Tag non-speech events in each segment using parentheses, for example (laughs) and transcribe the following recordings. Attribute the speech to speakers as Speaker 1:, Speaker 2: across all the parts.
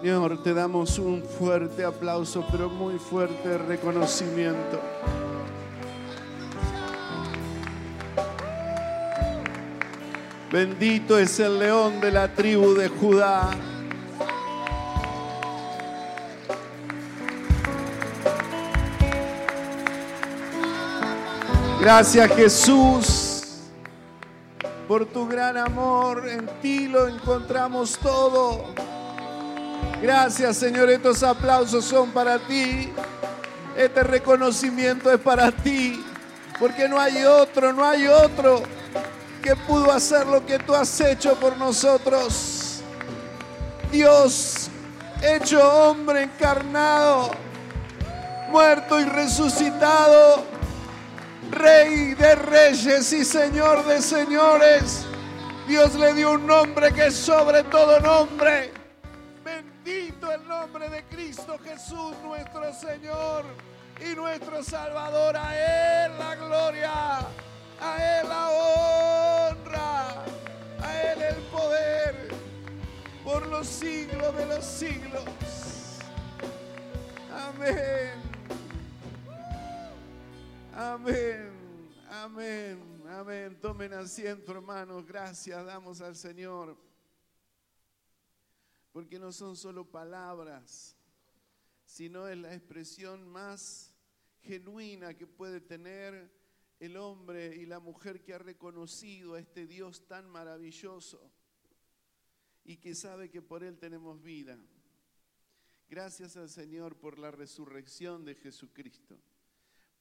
Speaker 1: Señor, te damos un fuerte aplauso, pero muy fuerte reconocimiento. Bendito es el león de la tribu de Judá. Gracias Jesús por tu gran amor. En ti lo encontramos todo. Gracias Señor, estos aplausos son para ti. Este reconocimiento es para ti. Porque no hay otro, no hay otro que pudo hacer lo que tú has hecho por nosotros. Dios hecho hombre encarnado, muerto y resucitado Rey de reyes y Señor de señores. Dios le dio un nombre que es sobre todo nombre. Bendito el nombre de Cristo Jesús, nuestro Señor y nuestro Salvador. A Él la gloria, a Él la honra, a Él el poder por los siglos de los siglos. Amén. Amén, amén, amén. Tomen asiento, hermanos. Gracias damos al Señor. Porque no son solo palabras, sino es la expresión más genuina que puede tener el hombre y la mujer que ha reconocido a este Dios tan maravilloso y que sabe que por Él tenemos vida. Gracias al Señor por la resurrección de Jesucristo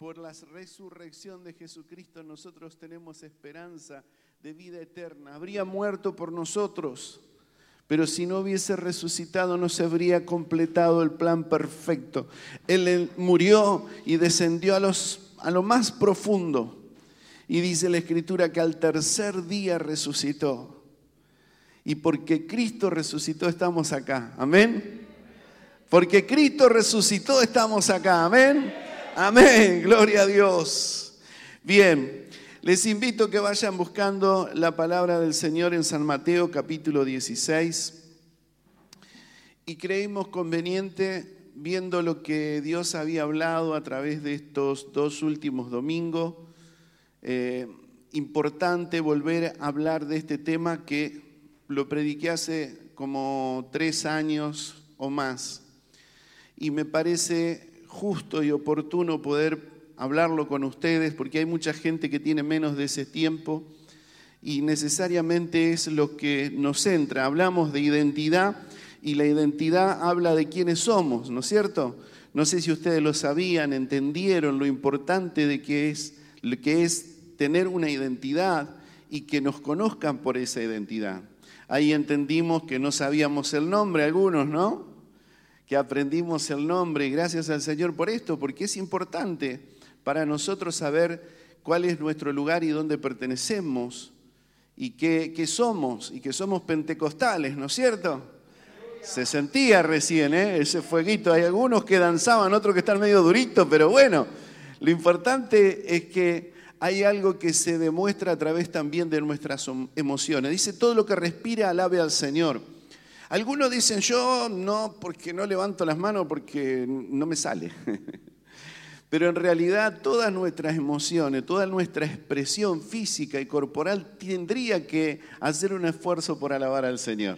Speaker 1: por la resurrección de Jesucristo nosotros tenemos esperanza de vida eterna. Habría muerto por nosotros, pero si no hubiese resucitado no se habría completado el plan perfecto. Él murió y descendió a, los, a lo más profundo. Y dice la Escritura que al tercer día resucitó. Y porque Cristo resucitó estamos acá. Amén. Porque Cristo resucitó estamos acá. Amén. Amén, gloria a Dios. Bien, les invito a que vayan buscando la palabra del Señor en San Mateo capítulo 16 y creímos conveniente, viendo lo que Dios había hablado a través de estos dos últimos domingos, eh, importante volver a hablar de este tema que lo prediqué hace como tres años o más. Y me parece justo y oportuno poder hablarlo con ustedes porque hay mucha gente que tiene menos de ese tiempo y necesariamente es lo que nos centra. Hablamos de identidad y la identidad habla de quiénes somos, ¿no es cierto? No sé si ustedes lo sabían, entendieron lo importante de que es, que es tener una identidad y que nos conozcan por esa identidad. Ahí entendimos que no sabíamos el nombre algunos, ¿no? que aprendimos el nombre gracias al Señor por esto, porque es importante para nosotros saber cuál es nuestro lugar y dónde pertenecemos y qué, somos y que somos pentecostales, ¿no es cierto? Se sentía recién ¿eh? ese fueguito. Hay algunos que danzaban, otros que están medio duritos, pero bueno, lo importante es que hay algo que se demuestra a través también de nuestras emociones. Dice, todo lo que respira alabe al Señor. Algunos dicen, yo no, porque no levanto las manos porque no me sale. (laughs) Pero en realidad todas nuestras emociones, toda nuestra expresión física y corporal tendría que hacer un esfuerzo por alabar al Señor.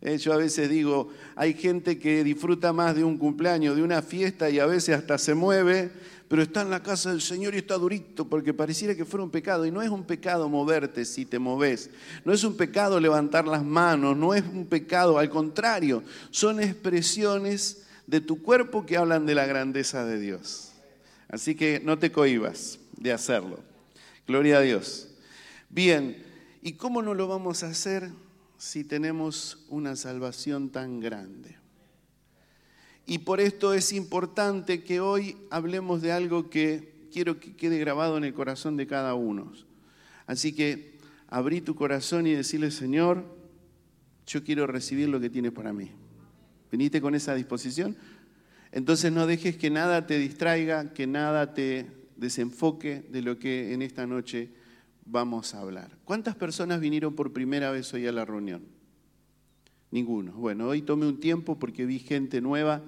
Speaker 1: Eh, yo a veces digo, hay gente que disfruta más de un cumpleaños, de una fiesta y a veces hasta se mueve pero está en la casa del Señor y está durito porque pareciera que fuera un pecado. Y no es un pecado moverte si te moves. No es un pecado levantar las manos. No es un pecado. Al contrario, son expresiones de tu cuerpo que hablan de la grandeza de Dios. Así que no te cohibas de hacerlo. Gloria a Dios. Bien, ¿y cómo no lo vamos a hacer si tenemos una salvación tan grande? Y por esto es importante que hoy hablemos de algo que quiero que quede grabado en el corazón de cada uno. Así que abrí tu corazón y decirle, Señor, yo quiero recibir lo que tienes para mí. ¿Veniste con esa disposición? Entonces no dejes que nada te distraiga, que nada te desenfoque de lo que en esta noche vamos a hablar. ¿Cuántas personas vinieron por primera vez hoy a la reunión? Ninguno. Bueno, hoy tomé un tiempo porque vi gente nueva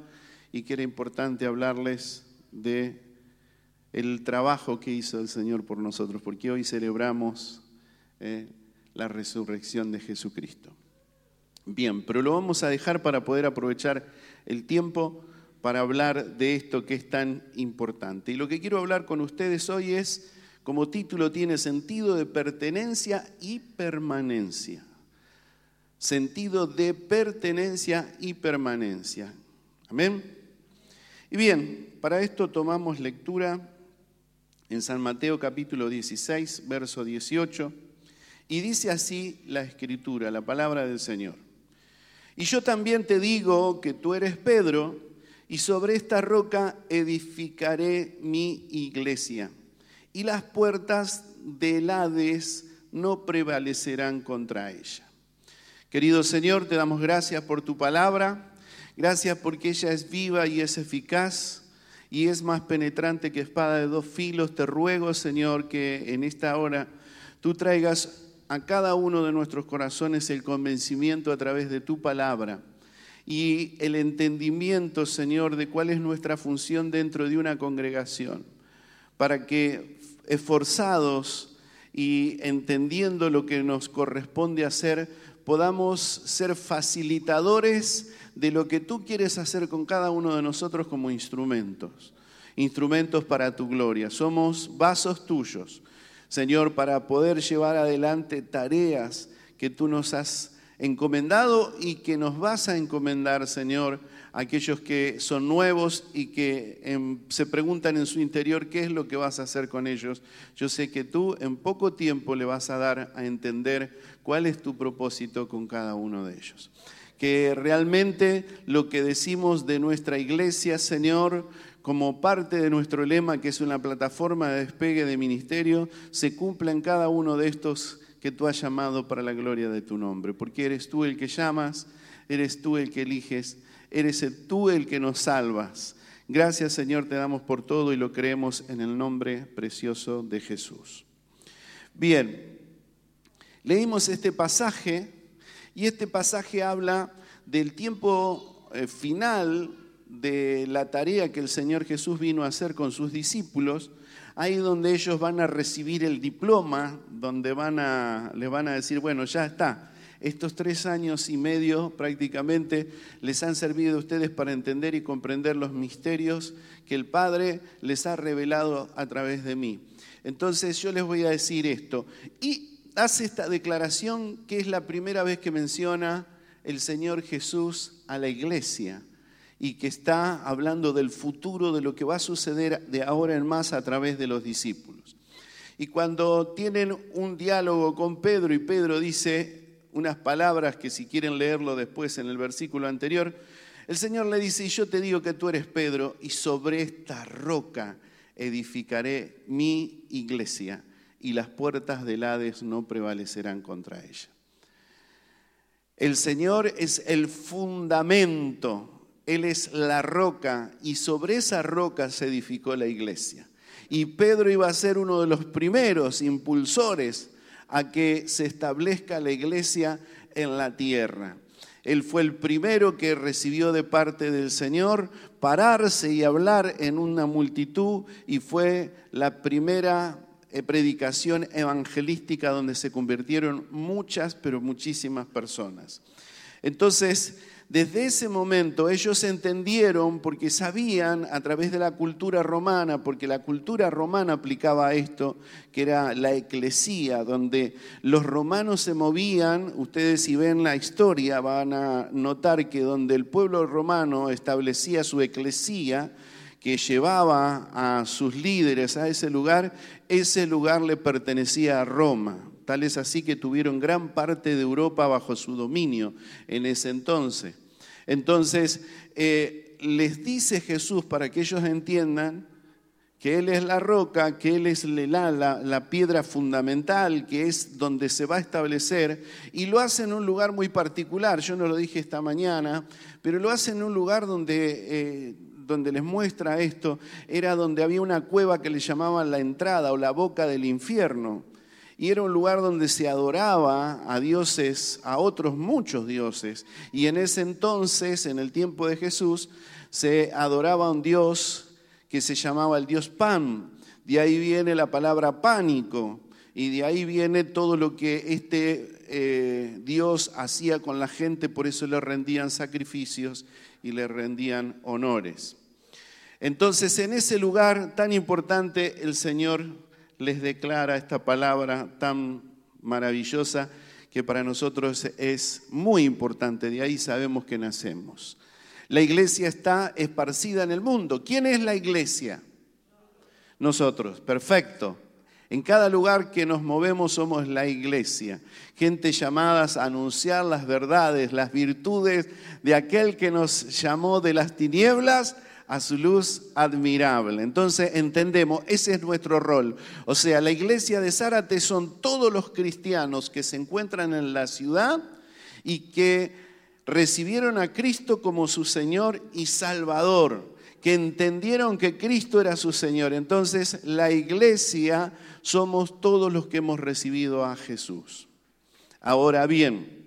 Speaker 1: y que era importante hablarles de el trabajo que hizo el Señor por nosotros, porque hoy celebramos eh, la resurrección de Jesucristo. Bien, pero lo vamos a dejar para poder aprovechar el tiempo para hablar de esto que es tan importante. Y lo que quiero hablar con ustedes hoy es, como título tiene sentido de pertenencia y permanencia. Sentido de pertenencia y permanencia. Amén. Y bien, para esto tomamos lectura en San Mateo capítulo 16, verso 18, y dice así la escritura, la palabra del Señor. Y yo también te digo que tú eres Pedro, y sobre esta roca edificaré mi iglesia, y las puertas del Hades no prevalecerán contra ella. Querido Señor, te damos gracias por tu palabra, gracias porque ella es viva y es eficaz y es más penetrante que espada de dos filos. Te ruego, Señor, que en esta hora tú traigas a cada uno de nuestros corazones el convencimiento a través de tu palabra y el entendimiento, Señor, de cuál es nuestra función dentro de una congregación, para que esforzados y entendiendo lo que nos corresponde hacer, podamos ser facilitadores de lo que tú quieres hacer con cada uno de nosotros como instrumentos, instrumentos para tu gloria. Somos vasos tuyos, Señor, para poder llevar adelante tareas que tú nos has encomendado y que nos vas a encomendar, Señor, a aquellos que son nuevos y que em, se preguntan en su interior qué es lo que vas a hacer con ellos. Yo sé que tú en poco tiempo le vas a dar a entender cuál es tu propósito con cada uno de ellos que realmente lo que decimos de nuestra iglesia, Señor, como parte de nuestro lema, que es una plataforma de despegue de ministerio, se cumpla en cada uno de estos que tú has llamado para la gloria de tu nombre, porque eres tú el que llamas, eres tú el que eliges, eres tú el que nos salvas. Gracias Señor, te damos por todo y lo creemos en el nombre precioso de Jesús. Bien, leímos este pasaje y este pasaje habla del tiempo eh, final de la tarea que el Señor Jesús vino a hacer con sus discípulos, ahí donde ellos van a recibir el diploma, donde les van a decir, bueno, ya está, estos tres años y medio prácticamente les han servido a ustedes para entender y comprender los misterios que el Padre les ha revelado a través de mí. Entonces yo les voy a decir esto. Y hace esta declaración que es la primera vez que menciona el Señor Jesús a la iglesia y que está hablando del futuro, de lo que va a suceder de ahora en más a través de los discípulos. Y cuando tienen un diálogo con Pedro y Pedro dice unas palabras que si quieren leerlo después en el versículo anterior, el Señor le dice, y yo te digo que tú eres Pedro, y sobre esta roca edificaré mi iglesia y las puertas del Hades no prevalecerán contra ella. El Señor es el fundamento, Él es la roca y sobre esa roca se edificó la iglesia. Y Pedro iba a ser uno de los primeros impulsores a que se establezca la iglesia en la tierra. Él fue el primero que recibió de parte del Señor pararse y hablar en una multitud y fue la primera eh, predicación evangelística donde se convirtieron muchas, pero muchísimas personas. Entonces, desde ese momento ellos entendieron, porque sabían a través de la cultura romana, porque la cultura romana aplicaba esto, que era la eclesía, donde los romanos se movían, ustedes si ven la historia van a notar que donde el pueblo romano establecía su eclesía, que llevaba a sus líderes a ese lugar, ese lugar le pertenecía a Roma. Tal es así que tuvieron gran parte de Europa bajo su dominio en ese entonces. Entonces, eh, les dice Jesús para que ellos entiendan que Él es la roca, que Él es la, la, piedra fundamental, que es donde se va a establecer, y lo hace en un lugar muy particular. Yo no lo dije esta mañana, pero lo hace en un lugar donde eh, donde les muestra esto, era donde había una cueva que le llamaban la entrada o la boca del infierno. Y era un lugar donde se adoraba a dioses, a otros muchos dioses. Y en ese entonces, en el tiempo de Jesús, se adoraba a un dios que se llamaba el dios Pan. De ahí viene la palabra pánico y de ahí viene todo lo que este eh, Dios hacía con la gente, por eso le rendían sacrificios y le rendían honores. Entonces, en ese lugar tan importante, el Señor les declara esta palabra tan maravillosa que para nosotros es muy importante. De ahí sabemos que nacemos. La iglesia está esparcida en el mundo. ¿Quién es la iglesia? Nosotros, perfecto. En cada lugar que nos movemos somos la iglesia, gente llamadas a anunciar las verdades, las virtudes de aquel que nos llamó de las tinieblas a su luz admirable. Entonces entendemos, ese es nuestro rol. O sea, la iglesia de Zárate son todos los cristianos que se encuentran en la ciudad y que recibieron a Cristo como su Señor y Salvador, que entendieron que Cristo era su Señor. Entonces la iglesia somos todos los que hemos recibido a Jesús. Ahora bien,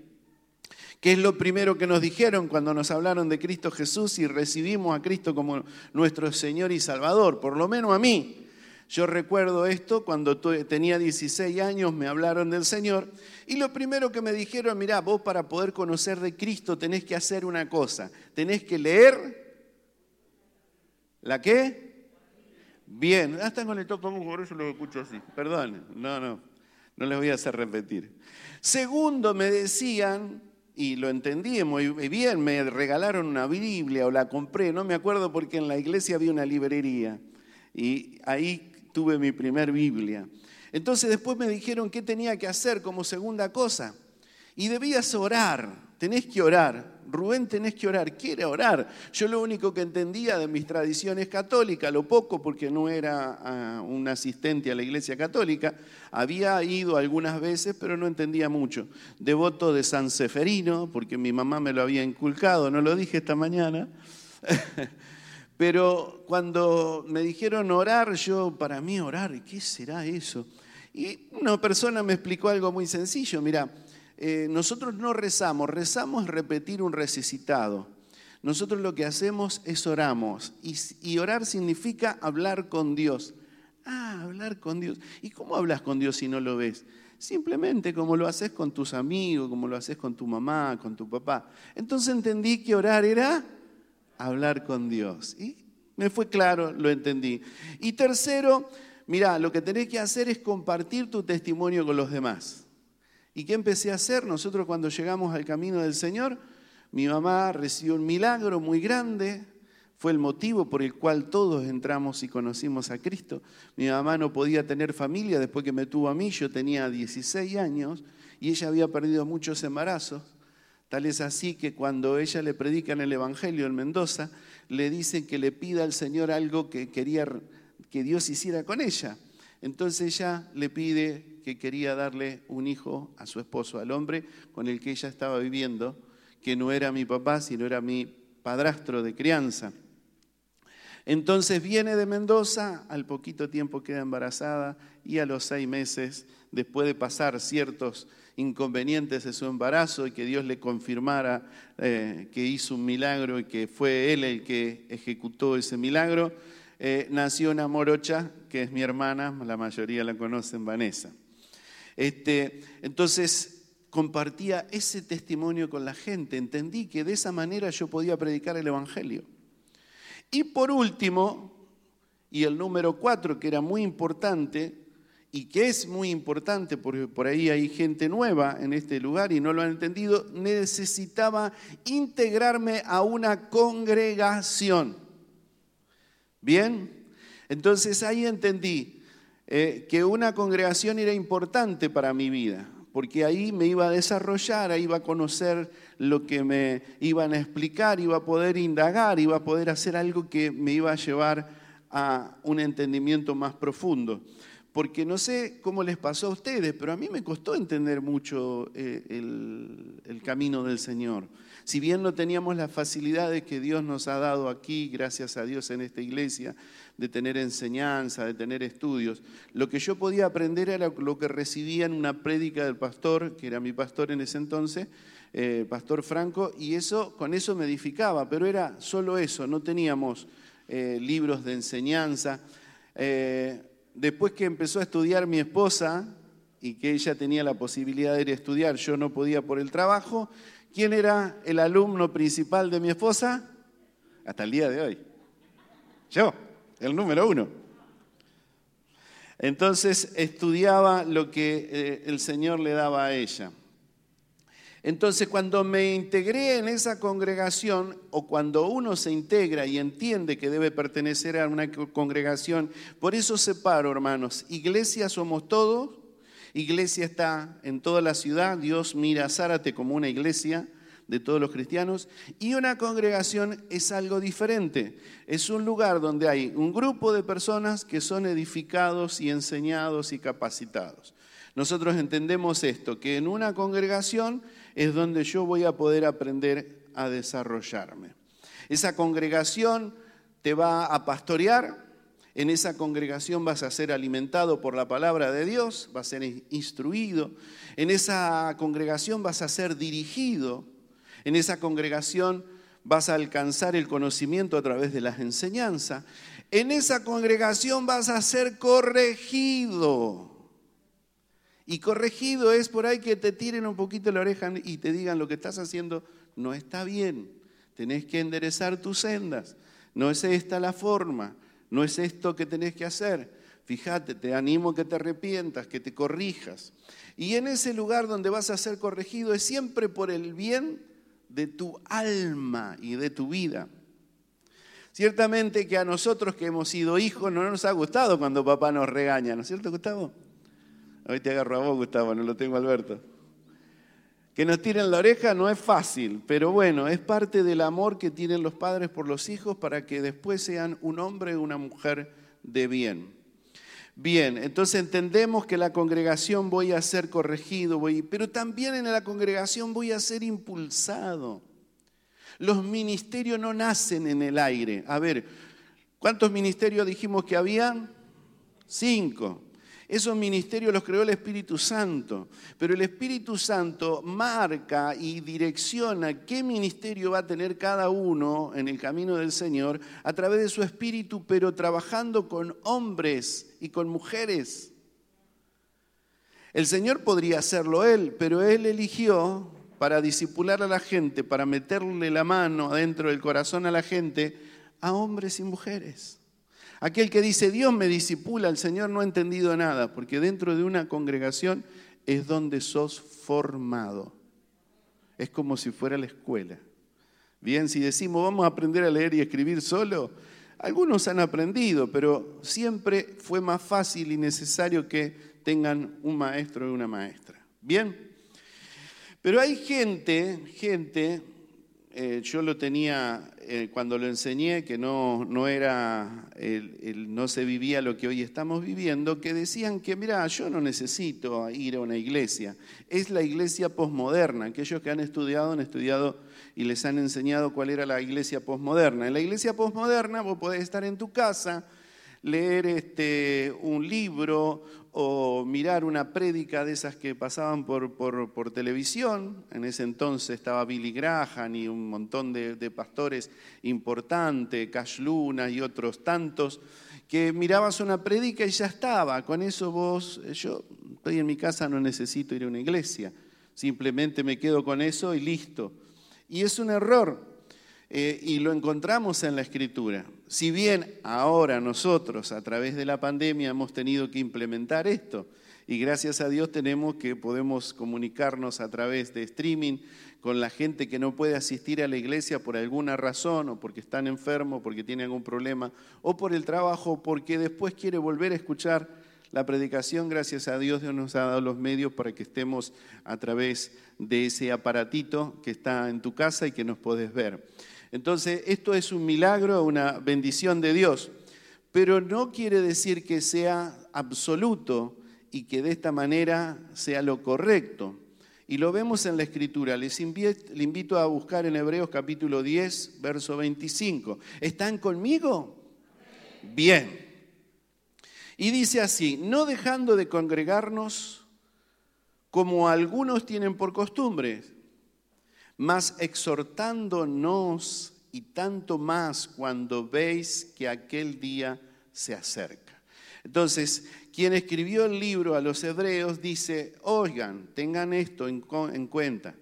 Speaker 1: ¿Qué es lo primero que nos dijeron cuando nos hablaron de Cristo Jesús y recibimos a Cristo como nuestro Señor y Salvador? Por lo menos a mí. Yo recuerdo esto cuando tenía 16 años, me hablaron del Señor y lo primero que me dijeron, mirá, vos para poder conocer de Cristo tenés que hacer una cosa, tenés que leer la qué? Bien, hasta con el topo, por eso lo escucho así. Perdón, no, no, no les voy a hacer repetir. Segundo, me decían y lo entendí muy bien, me regalaron una Biblia o la compré, no me acuerdo porque en la iglesia había una librería y ahí tuve mi primer Biblia. Entonces después me dijeron qué tenía que hacer como segunda cosa y debías orar, tenés que orar. Rubén, tenés que orar. Quiere orar. Yo lo único que entendía de mis tradiciones católicas, lo poco porque no era ah, un asistente a la iglesia católica, había ido algunas veces, pero no entendía mucho. Devoto de San Seferino, porque mi mamá me lo había inculcado, no lo dije esta mañana. (laughs) pero cuando me dijeron orar, yo, para mí orar, ¿qué será eso? Y una persona me explicó algo muy sencillo, mira, eh, nosotros no rezamos, rezamos repetir un resucitado. Nosotros lo que hacemos es oramos. Y, orar significa hablar con Dios. Ah, hablar con Dios. ¿Y cómo hablas con Dios si no lo ves? Simplemente como lo haces con tus amigos, como lo haces con tu mamá, con tu papá. Entonces entendí que orar era hablar con Dios. Y me fue claro, lo entendí. Y tercero, mira, lo que tenés que hacer es compartir tu testimonio con los demás. ¿Y qué empecé a hacer? Nosotros cuando llegamos al camino del Señor, mi mamá recibió un milagro muy grande, fue el motivo por el cual todos entramos y conocimos a Cristo. Mi mamá no podía tener familia después que me tuvo a mí, yo tenía 16 años y ella había perdido muchos embarazos. Tal es así que cuando ella le predica en el Evangelio en Mendoza, le dicen que le pida al Señor algo que quería que Dios hiciera con ella. Entonces ella le pide que quería darle un hijo a su esposo, al hombre con el que ella estaba viviendo, que no era mi papá, sino era mi padrastro de crianza. Entonces viene de Mendoza, al poquito tiempo queda embarazada y a los seis meses, después de pasar ciertos inconvenientes de su embarazo y que Dios le confirmara eh, que hizo un milagro y que fue Él el que ejecutó ese milagro, eh, nació una morocha, que es mi hermana, la mayoría la conocen, Vanessa. Este, entonces compartía ese testimonio con la gente, entendí que de esa manera yo podía predicar el Evangelio. Y por último, y el número cuatro, que era muy importante, y que es muy importante porque por ahí hay gente nueva en este lugar y no lo han entendido, necesitaba integrarme a una congregación. ¿Bien? Entonces ahí entendí, eh, que una congregación era importante para mi vida, porque ahí me iba a desarrollar, ahí iba a conocer lo que me iban a explicar, iba a poder indagar, iba a poder hacer algo que me iba a llevar a un entendimiento más profundo. Porque no sé cómo les pasó a ustedes, pero a mí me costó entender mucho eh, el, el camino del Señor. Si bien no teníamos las facilidades que Dios nos ha dado aquí, gracias a Dios en esta iglesia, de tener enseñanza, de tener estudios, lo que yo podía aprender era lo que recibía en una prédica del pastor, que era mi pastor en ese entonces, eh, Pastor Franco, y eso, con eso me edificaba, pero era solo eso, no teníamos eh, libros de enseñanza. Eh, después que empezó a estudiar mi esposa y que ella tenía la posibilidad de ir a estudiar, yo no podía por el trabajo, ¿quién era el alumno principal de mi esposa? Hasta el día de hoy. Yo, el número uno. Entonces estudiaba lo que el Señor le daba a ella. Entonces, cuando me integré en esa congregación, o cuando uno se integra y entiende que debe pertenecer a una congregación, por eso separo, hermanos, iglesia somos todos, iglesia está en toda la ciudad, Dios mira a Zárate como una iglesia de todos los cristianos, y una congregación es algo diferente, es un lugar donde hay un grupo de personas que son edificados y enseñados y capacitados. Nosotros entendemos esto, que en una congregación es donde yo voy a poder aprender a desarrollarme. Esa congregación te va a pastorear, en esa congregación vas a ser alimentado por la palabra de Dios, vas a ser instruido, en esa congregación vas a ser dirigido, en esa congregación vas a alcanzar el conocimiento a través de las enseñanzas, en esa congregación vas a ser corregido. Y corregido es por ahí que te tiren un poquito la oreja y te digan lo que estás haciendo no está bien. Tenés que enderezar tus sendas. No es esta la forma. No es esto que tenés que hacer. Fíjate, te animo que te arrepientas, que te corrijas. Y en ese lugar donde vas a ser corregido es siempre por el bien de tu alma y de tu vida. Ciertamente que a nosotros que hemos sido hijos no nos ha gustado cuando papá nos regaña, ¿no es cierto, Gustavo? Hoy te agarro a vos, Gustavo, no lo tengo Alberto. Que nos tiren la oreja no es fácil, pero bueno, es parte del amor que tienen los padres por los hijos para que después sean un hombre o una mujer de bien. Bien, entonces entendemos que la congregación voy a ser corregido, voy, pero también en la congregación voy a ser impulsado. Los ministerios no nacen en el aire. A ver, ¿cuántos ministerios dijimos que había? Cinco. Esos ministerios los creó el Espíritu Santo, pero el Espíritu Santo marca y direcciona qué ministerio va a tener cada uno en el camino del Señor a través de su Espíritu, pero trabajando con hombres y con mujeres. El Señor podría hacerlo Él, pero Él eligió para disipular a la gente, para meterle la mano adentro del corazón a la gente, a hombres y mujeres. Aquel que dice, Dios me disipula, el Señor no ha entendido nada, porque dentro de una congregación es donde sos formado. Es como si fuera la escuela. Bien, si decimos vamos a aprender a leer y escribir solo, algunos han aprendido, pero siempre fue más fácil y necesario que tengan un maestro y una maestra. Bien, pero hay gente, gente eh, yo lo tenía eh, cuando lo enseñé, que no, no, era, no se vivía lo que hoy estamos viviendo, que decían que, mira, yo no necesito ir a una iglesia, es la iglesia posmoderna. Aquellos que han estudiado han estudiado y les han enseñado cuál era la iglesia posmoderna. En la iglesia posmoderna vos podés estar en tu casa, leer este, un libro o mirar una prédica de esas que pasaban por, televisión. En ese entonces estaba Billy Graham y un montón de, pastores importantes, Cash Luna y otros tantos, que mirabas una prédica y ya estaba. Con eso vos, yo estoy en mi casa, no necesito ir a una iglesia. Simplemente me quedo con eso y listo. Y es un error. Eh, y lo encontramos en la escritura. Si bien ahora nosotros a través de la pandemia hemos tenido que implementar esto, y gracias a Dios tenemos que podemos comunicarnos a través de streaming con la gente que no puede asistir a la iglesia por alguna razón, o porque están enfermos, porque tienen algún problema, o por el trabajo, porque después quiere volver a escuchar la predicación, gracias a Dios, Dios nos ha dado los medios para que estemos a través de ese aparatito que está en tu casa y que nos podés ver. Entonces, esto es un milagro, una bendición de Dios, pero no quiere decir que sea absoluto y que de esta manera sea lo correcto. Y lo vemos en la escritura. Les le invito a buscar en Hebreos capítulo 10, verso 25. ¿Están conmigo? Bien. Y dice así, no dejando de congregarnos como algunos tienen por costumbre, mas exhortándonos y tanto más cuando veis que aquel día se acerca. Entonces, quien escribió el libro a los hebreos dice, oigan, tengan esto en, en cuenta.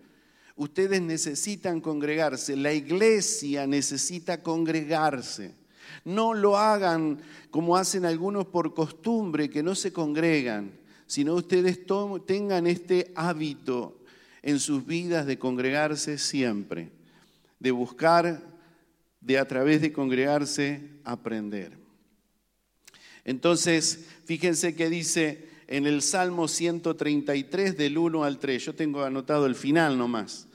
Speaker 1: Ustedes necesitan congregarse, la iglesia necesita congregarse. No lo hagan como hacen algunos por costumbre, que no se congregan, sino ustedes tengan este hábito en sus vidas de congregarse siempre, de buscar, de a través de congregarse, aprender. Entonces, fíjense que dice en el Salmo 133 del 1 al 3, yo tengo anotado el final nomás,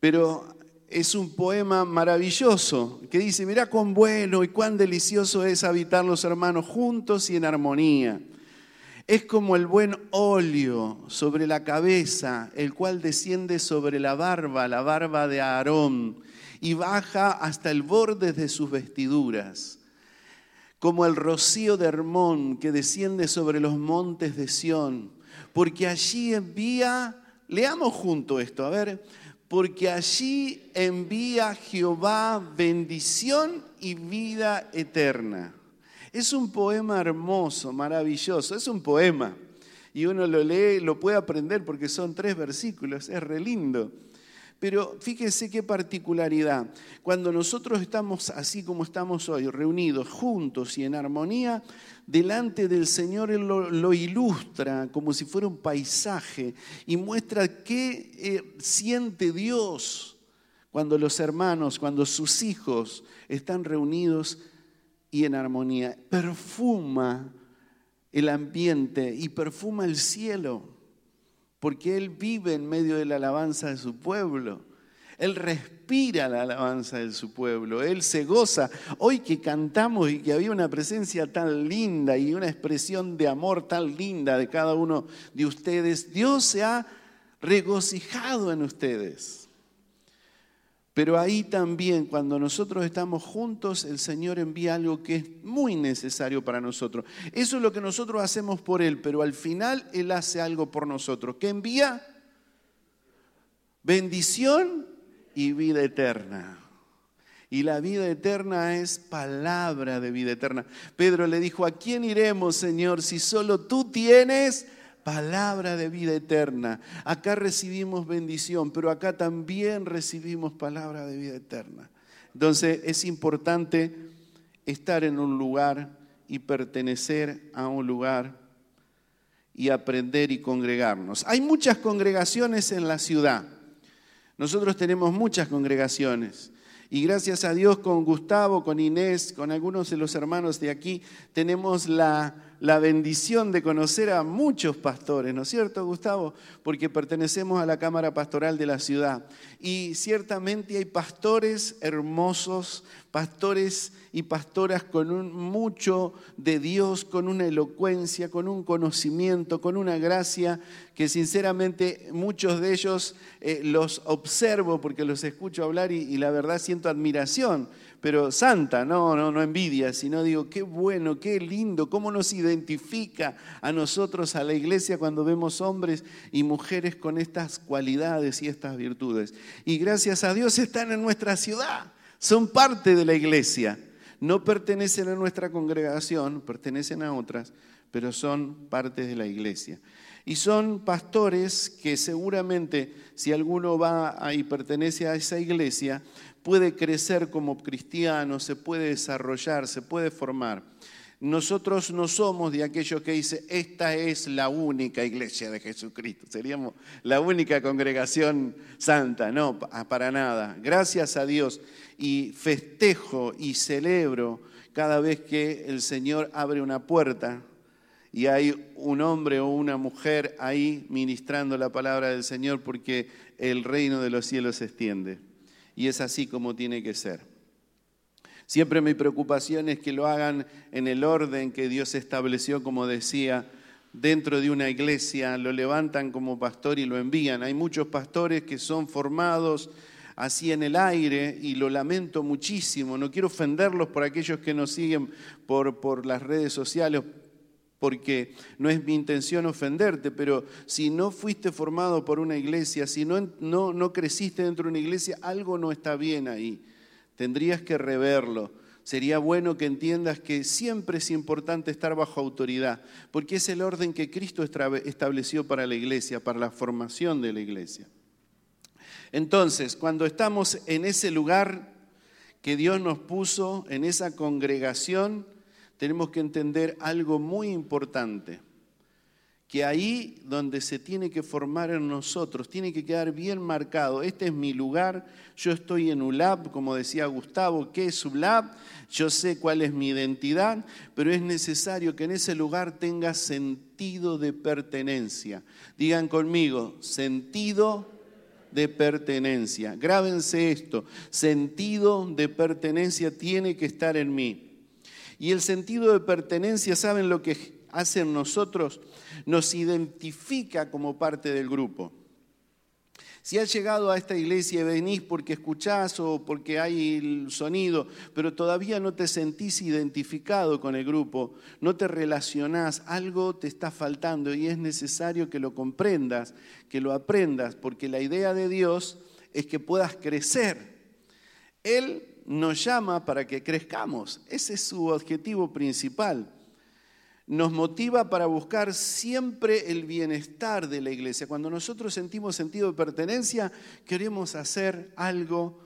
Speaker 1: pero es un poema maravilloso que dice, mirá cuán bueno y cuán delicioso es habitar los hermanos juntos y en armonía. Es como el buen óleo sobre la cabeza, el cual desciende sobre la barba, la barba de Aarón, y baja hasta el borde de sus vestiduras. Como el rocío de Hermón que desciende sobre los montes de Sión, porque allí envía, leamos junto esto, a ver, porque allí envía Jehová bendición y vida eterna. Es un poema hermoso, maravilloso, es un poema. Y uno lo lee, lo puede aprender porque son tres versículos, es re lindo. Pero fíjense qué particularidad. Cuando nosotros estamos así como estamos hoy, reunidos juntos y en armonía, delante del Señor Él lo, ilustra como si fuera un paisaje y muestra qué eh, siente Dios cuando los hermanos, cuando sus hijos están reunidos y en armonía. Perfuma el ambiente y perfuma el cielo, porque Él vive en medio de la alabanza de su pueblo. Él respira la alabanza de su pueblo, Él se goza. Hoy que cantamos y que había una presencia tan linda y una expresión de amor tan linda de cada uno de ustedes, Dios se ha regocijado en ustedes. Pero ahí también, cuando nosotros estamos juntos, el Señor envía algo que es muy necesario para nosotros. Eso es lo que nosotros hacemos por Él, pero al final Él hace algo por nosotros. ¿Qué envía? Bendición y vida eterna. Y la vida eterna es palabra de vida eterna. Pedro le dijo, ¿a quién iremos, Señor, si solo tú tienes palabra de vida eterna. Acá recibimos bendición, pero acá también recibimos palabra de vida eterna. Entonces es importante estar en un lugar y pertenecer a un lugar y aprender y congregarnos. Hay muchas congregaciones en la ciudad. Nosotros tenemos muchas congregaciones. Y gracias a Dios con Gustavo, con Inés, con algunos de los hermanos de aquí, tenemos la la bendición de conocer a muchos pastores, ¿no es cierto, Gustavo? Porque pertenecemos a la Cámara Pastoral de la ciudad. Y ciertamente hay pastores hermosos, pastores y pastoras con un mucho de Dios, con una elocuencia, con un conocimiento, con una gracia, que sinceramente muchos de ellos eh, los observo porque los escucho hablar y la verdad siento admiración pero santa, no, no, no envidia, sino digo, qué bueno, qué lindo, cómo nos identifica a nosotros, a la iglesia, cuando vemos hombres y mujeres con estas cualidades y estas virtudes. Y gracias a Dios están en nuestra ciudad, son parte de la iglesia. No pertenecen a nuestra congregación, pertenecen a otras, pero son parte de la iglesia. Y son pastores que seguramente si alguno va y pertenece a esa iglesia, puede crecer como cristiano, se puede desarrollar, se puede formar. Nosotros no somos de aquellos que dice, esta es la única iglesia de Jesucristo, seríamos la única congregación santa, no, para nada. Gracias a Dios y festejo y celebro cada vez que el Señor abre una puerta y hay un hombre o una mujer ahí ministrando la palabra del Señor porque el reino de los cielos se extiende y es así como tiene que ser. Siempre mi preocupación es que lo hagan en el orden que Dios estableció, como decía, dentro de una iglesia, lo levantan como pastor y lo envían. Hay muchos pastores que son formados así en el aire y lo lamento muchísimo. No quiero ofenderlos por aquellos que nos siguen por, por las redes sociales, porque no es mi intención ofenderte, pero si no fuiste formado por una iglesia, si no, no, no creciste dentro de una iglesia, algo no está bien ahí. Tendrías que reverlo. Sería bueno que entiendas que siempre es importante estar bajo autoridad, porque es el orden que Cristo estableció para la iglesia, para la formación de la iglesia. Entonces, cuando estamos en ese lugar que Dios nos puso, en esa congregación, tenemos que entender algo muy importante, que ahí donde se tiene que formar en nosotros, tiene que quedar bien marcado, este es mi lugar, yo estoy en ULAB, como decía Gustavo, ¿qué es ULAB? Yo sé cuál es mi identidad, pero es necesario que en ese lugar tenga sentido de pertenencia. Digan conmigo, sentido de pertenencia. Grábense esto, sentido de pertenencia tiene que estar en mí. Y el sentido de pertenencia, ¿saben lo que hace en nosotros? Nos identifica como parte del grupo. Si has llegado a esta iglesia y venís porque escuchás o porque hay el sonido, pero todavía no te sentís identificado con el grupo, no te relacionás, algo te está faltando y es necesario que lo comprendas, que lo aprendas, porque la idea de Dios es que puedas crecer. Él nos llama para que crezcamos, ese es su objetivo principal nos motiva para buscar siempre el bienestar de la iglesia. Cuando nosotros sentimos sentido de pertenencia, queremos hacer algo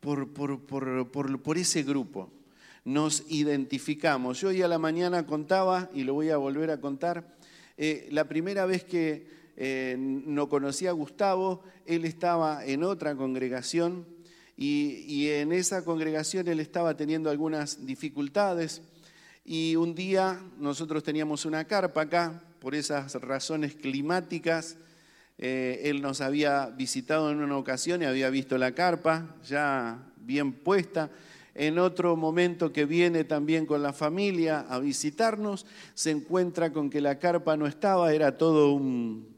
Speaker 1: por, por, ese grupo. Nos identificamos. Yo hoy a la mañana contaba, y lo voy a volver a contar, eh, la primera vez que eh, no conocí a Gustavo, él estaba en otra congregación y, en esa congregación él estaba teniendo algunas dificultades y un día nosotros teníamos una carpa acá, por esas razones climáticas. Eh, él nos había visitado en una ocasión y había visto la carpa ya bien puesta. En otro momento que viene también con la familia a visitarnos, se encuentra con que la carpa no estaba, era todo un,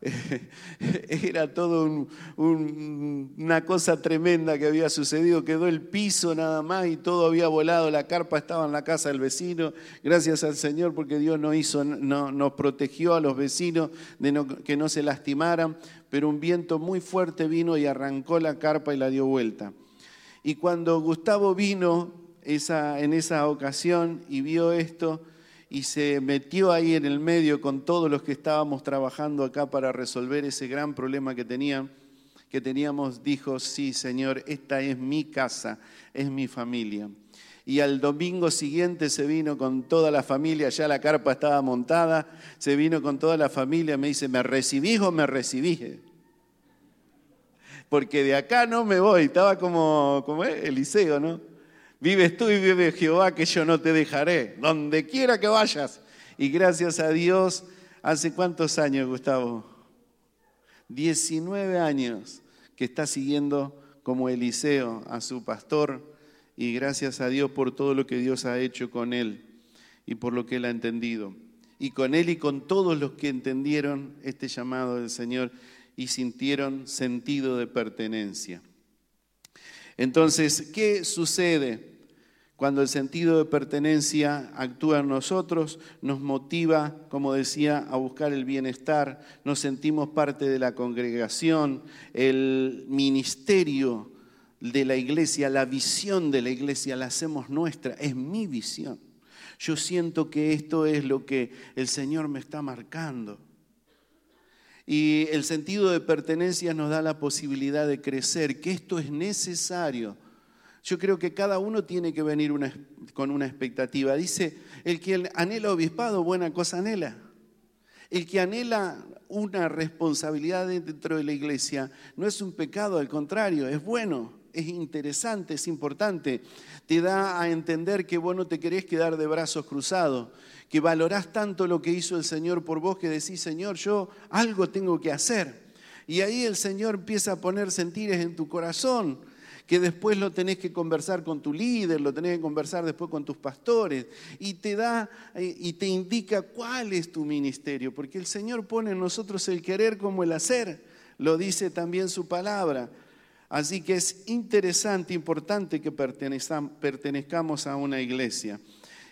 Speaker 1: (laughs) Era todo una cosa tremenda que había sucedido. Quedó el piso nada más y todo había volado. La carpa estaba en la casa del vecino. Gracias al Señor porque Dios no hizo, no, nos protegió a los vecinos de que no se lastimaran. Pero un viento muy fuerte vino y arrancó la carpa y la dio vuelta. Y cuando Gustavo vino esa, en esa ocasión y vio esto, y se metió ahí en el medio con todos los que estábamos trabajando acá para resolver ese gran problema que tenían, que teníamos, dijo, sí, Señor, esta es mi casa, es mi familia. Y al domingo siguiente se vino con toda la familia, ya la carpa estaba montada, se vino con toda la familia, me dice, ¿me recibís o me recibís? Porque de acá no me voy, estaba como, como Eliseo, ¿no? Vives tú y vive Jehová, que yo no te dejaré, donde quiera que vayas. Y gracias a Dios, ¿hace cuántos años, Gustavo? 19 años que está siguiendo como Eliseo a su pastor y gracias a Dios por todo lo que Dios ha hecho con él y por lo que él ha entendido. Y con él y con todos los que entendieron este llamado del Señor y sintieron sentido de pertenencia. Entonces, ¿qué sucede cuando el sentido de pertenencia actúa en nosotros? Nos motiva, como decía, a buscar el bienestar, nos sentimos parte de la congregación, el ministerio de la iglesia, la visión de la iglesia la hacemos nuestra, es mi visión. Yo siento que esto es lo que el Señor me está marcando. Y el sentido de pertenencia nos da la posibilidad de crecer, que esto es necesario. Yo creo que cada uno tiene que venir con una expectativa. Dice, el que anhela obispado, buena cosa anhela. El que anhela una responsabilidad dentro de la iglesia no es un pecado, al contrario, es bueno, es interesante, es importante. Te da a entender que vos no te querés quedar de brazos cruzados, que valorás tanto lo que hizo el Señor por vos que decís, Señor, yo algo tengo que hacer. Y ahí el Señor empieza a poner sentires en tu corazón que después lo tenés que conversar con tu líder, lo tenés que conversar después con tus pastores, y te da y te indica cuál es tu ministerio, porque el Señor pone en nosotros el querer como el hacer, lo dice también su palabra. Así que es interesante, importante que pertenezcamos a una iglesia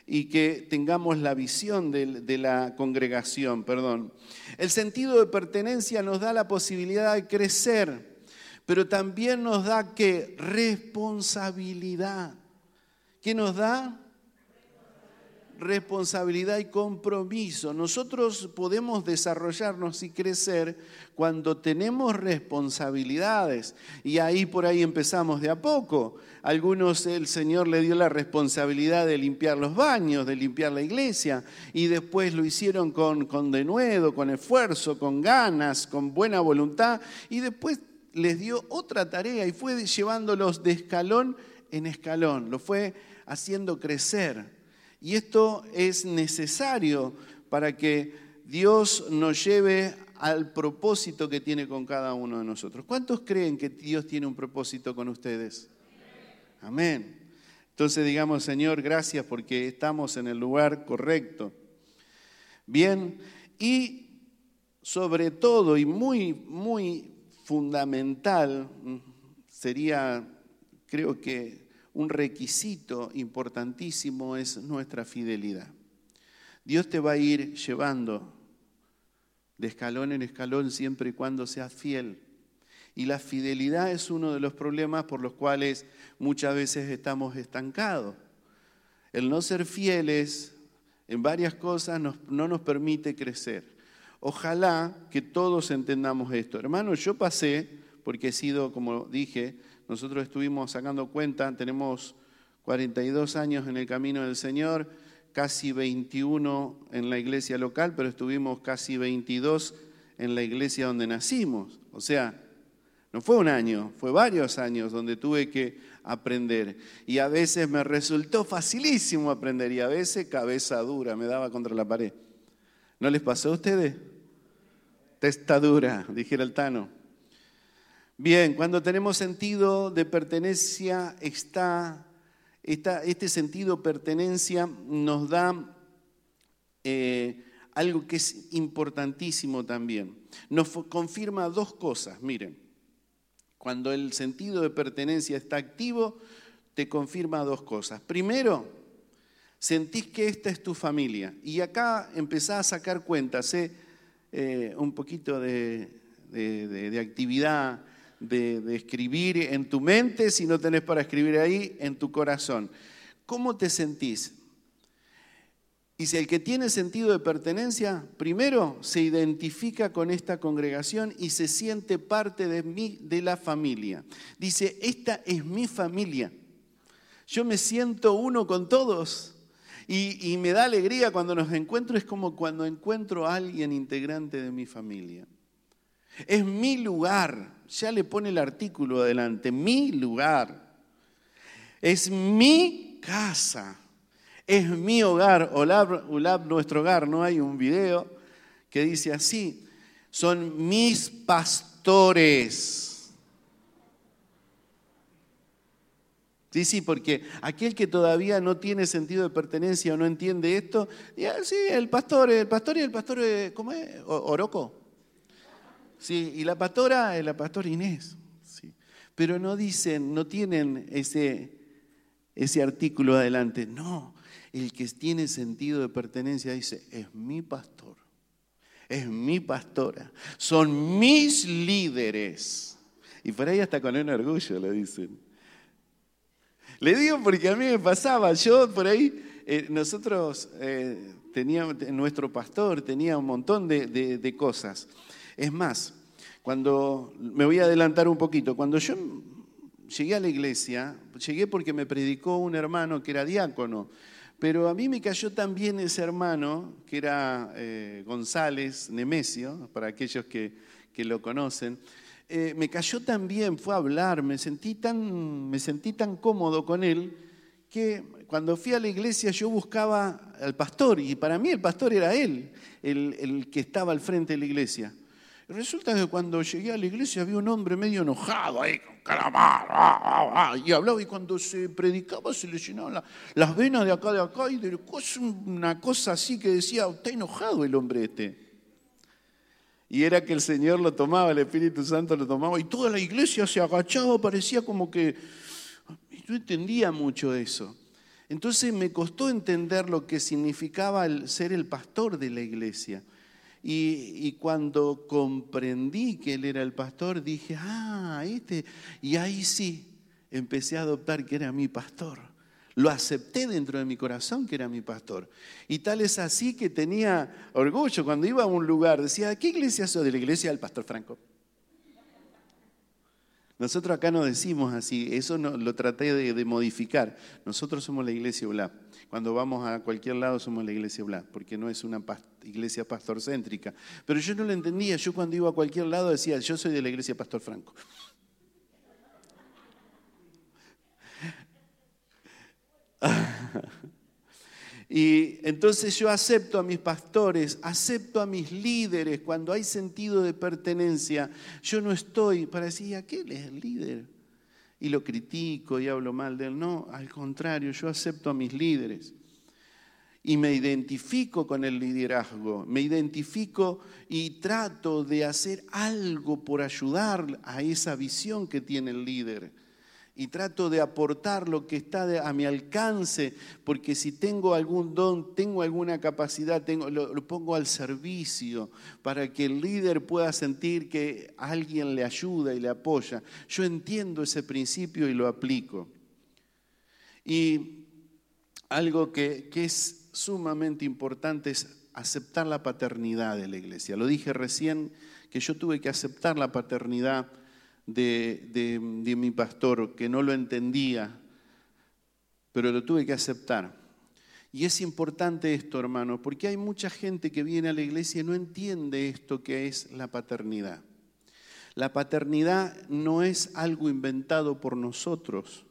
Speaker 1: y que tengamos la visión de, la congregación, perdón. El sentido de pertenencia nos da la posibilidad de crecer, pero también nos da que responsabilidad. ¿Qué nos da? Responsabilidad y compromiso. Nosotros podemos desarrollarnos y crecer cuando tenemos responsabilidades. Y ahí por ahí empezamos de a poco. Algunos el Señor le dio la responsabilidad de limpiar los baños, de limpiar la iglesia, y después lo hicieron con, con denuedo, con esfuerzo, con ganas, con buena voluntad, y después les dio otra tarea y fue llevándolos de escalón en escalón, lo fue haciendo crecer. Y esto es necesario para que Dios nos lleve al propósito que tiene con cada uno de nosotros. ¿Cuántos creen que Dios tiene un propósito con ustedes? Amén. Entonces digamos, Señor, gracias porque estamos en el lugar correcto. Bien, y sobre todo y muy, muy fundamental mm, sería, creo que un requisito importantísimo es nuestra fidelidad. Dios te va a ir llevando de escalón en escalón siempre y cuando seas fiel. Y la fidelidad es uno de los problemas por los cuales muchas veces estamos estancados. El no ser fieles en varias cosas no nos permite crecer. Ojalá que todos entendamos esto. Hermano, yo pasé, porque he sido, como dije, nosotros estuvimos sacando cuenta, tenemos 42 años en el camino del Señor, casi 21 en la iglesia local, pero estuvimos casi 22 en la iglesia donde nacimos. O sea, no fue un año, fue varios años donde tuve que aprender. Y a veces me resultó facilísimo aprender y a veces cabeza dura, me daba contra la pared. ¿No les pasó a ustedes? Testa dura, dijera el Tano. Bien, cuando tenemos sentido de pertenencia, está, este sentido de pertenencia nos da eh, algo que es importantísimo también. Nos confirma dos cosas, miren. Cuando el sentido de pertenencia está activo, te confirma dos cosas. Primero, sentís que esta es tu familia. Y acá empezás a sacar cuentas, eh, un poquito de actividad de, escribir en tu mente, si no tenés para escribir ahí, en tu corazón. ¿Cómo te sentís? Y si el que tiene sentido de pertenencia, primero se identifica con esta congregación y se siente parte de mí, de la familia. Dice, esta es mi familia. Yo me siento uno con todos. Y, y me da alegría cuando nos encuentro, es como cuando encuentro a alguien integrante de mi familia. Es mi lugar, ya le pone el artículo adelante, mi lugar. Es mi casa, es mi hogar. Ulab, nuestro hogar, no hay un video que dice así, son mis pastores. Sí, sí, porque aquel que todavía no tiene sentido de pertenencia o no entiende esto, ya, sí, el pastor, el pastor y el pastor, ¿cómo es? Oroco. Sí, y la pastora es la pastora Inés. Sí. Pero no dicen, no tienen ese, ese artículo adelante. No, el que tiene sentido de pertenencia dice, es mi pastor, es mi pastora, son mis líderes. Y por ahí hasta con un orgullo lo dicen. Le digo porque a mí me pasaba, yo por ahí, eh, nosotros eh, teníamos, nuestro pastor tenía un montón de, de cosas. Es más, cuando me voy a adelantar un poquito, cuando yo llegué a la iglesia, llegué porque me predicó un hermano que era diácono, pero a mí me cayó también ese hermano, que era eh, González Nemesio, para aquellos que, lo conocen, eh, me cayó también, fue a hablar, me sentí, tan, me sentí tan cómodo con él que cuando fui a la iglesia yo buscaba al pastor y para mí el pastor era él, el, el que estaba al frente de la iglesia. Resulta que cuando llegué a la iglesia había un hombre medio enojado ahí, con calamar, ah, ah, y hablaba, y cuando se predicaba se le llenaban las venas de acá, de acá, y de una cosa así que decía, está enojado el hombre este. Y era que el Señor lo tomaba, el Espíritu Santo lo tomaba, y toda la iglesia se agachaba, parecía como que... Yo entendía mucho eso. Entonces me costó entender lo que significaba el ser el pastor de la iglesia. Y, cuando comprendí que él era el pastor, dije, ah, este. Y ahí sí, empecé a adoptar que era mi pastor. Lo acepté dentro de mi corazón que era mi pastor. Y tal es así que tenía orgullo. Cuando iba a un lugar, decía, ¿qué iglesia soy? De la iglesia del pastor Franco. Nosotros acá no decimos así, eso no, lo traté de, modificar. Nosotros somos la iglesia Bla. Cuando vamos a cualquier lado somos la iglesia Bla, porque no es una iglesia pastorcéntrica. Pero yo no lo entendía, yo cuando iba a cualquier lado decía, yo soy de la iglesia Pastor Franco. (laughs) Y entonces yo acepto a mis pastores, acepto a mis líderes cuando hay sentido de pertenencia. Yo no estoy para decir, ¿a qué es el líder? Y lo critico y hablo mal de él. No, al contrario, yo acepto a mis líderes. Y me identifico con el liderazgo, me identifico y trato de hacer algo por ayudar a esa visión que tiene el líder y trato de aportar lo que está a mi alcance, porque si tengo algún don, tengo alguna capacidad, lo, lo, pongo al servicio para que el líder pueda sentir que alguien le ayuda y le apoya. Yo entiendo ese principio y lo aplico. Y algo que, que es sumamente importante es aceptar la paternidad de la iglesia. Lo dije recién que yo tuve que aceptar la paternidad de, mi pastor, que no lo entendía, pero lo tuve que aceptar. Y es importante esto, hermano, porque hay mucha gente que viene a la iglesia y no entiende esto que es la paternidad. La paternidad no es algo inventado por nosotros.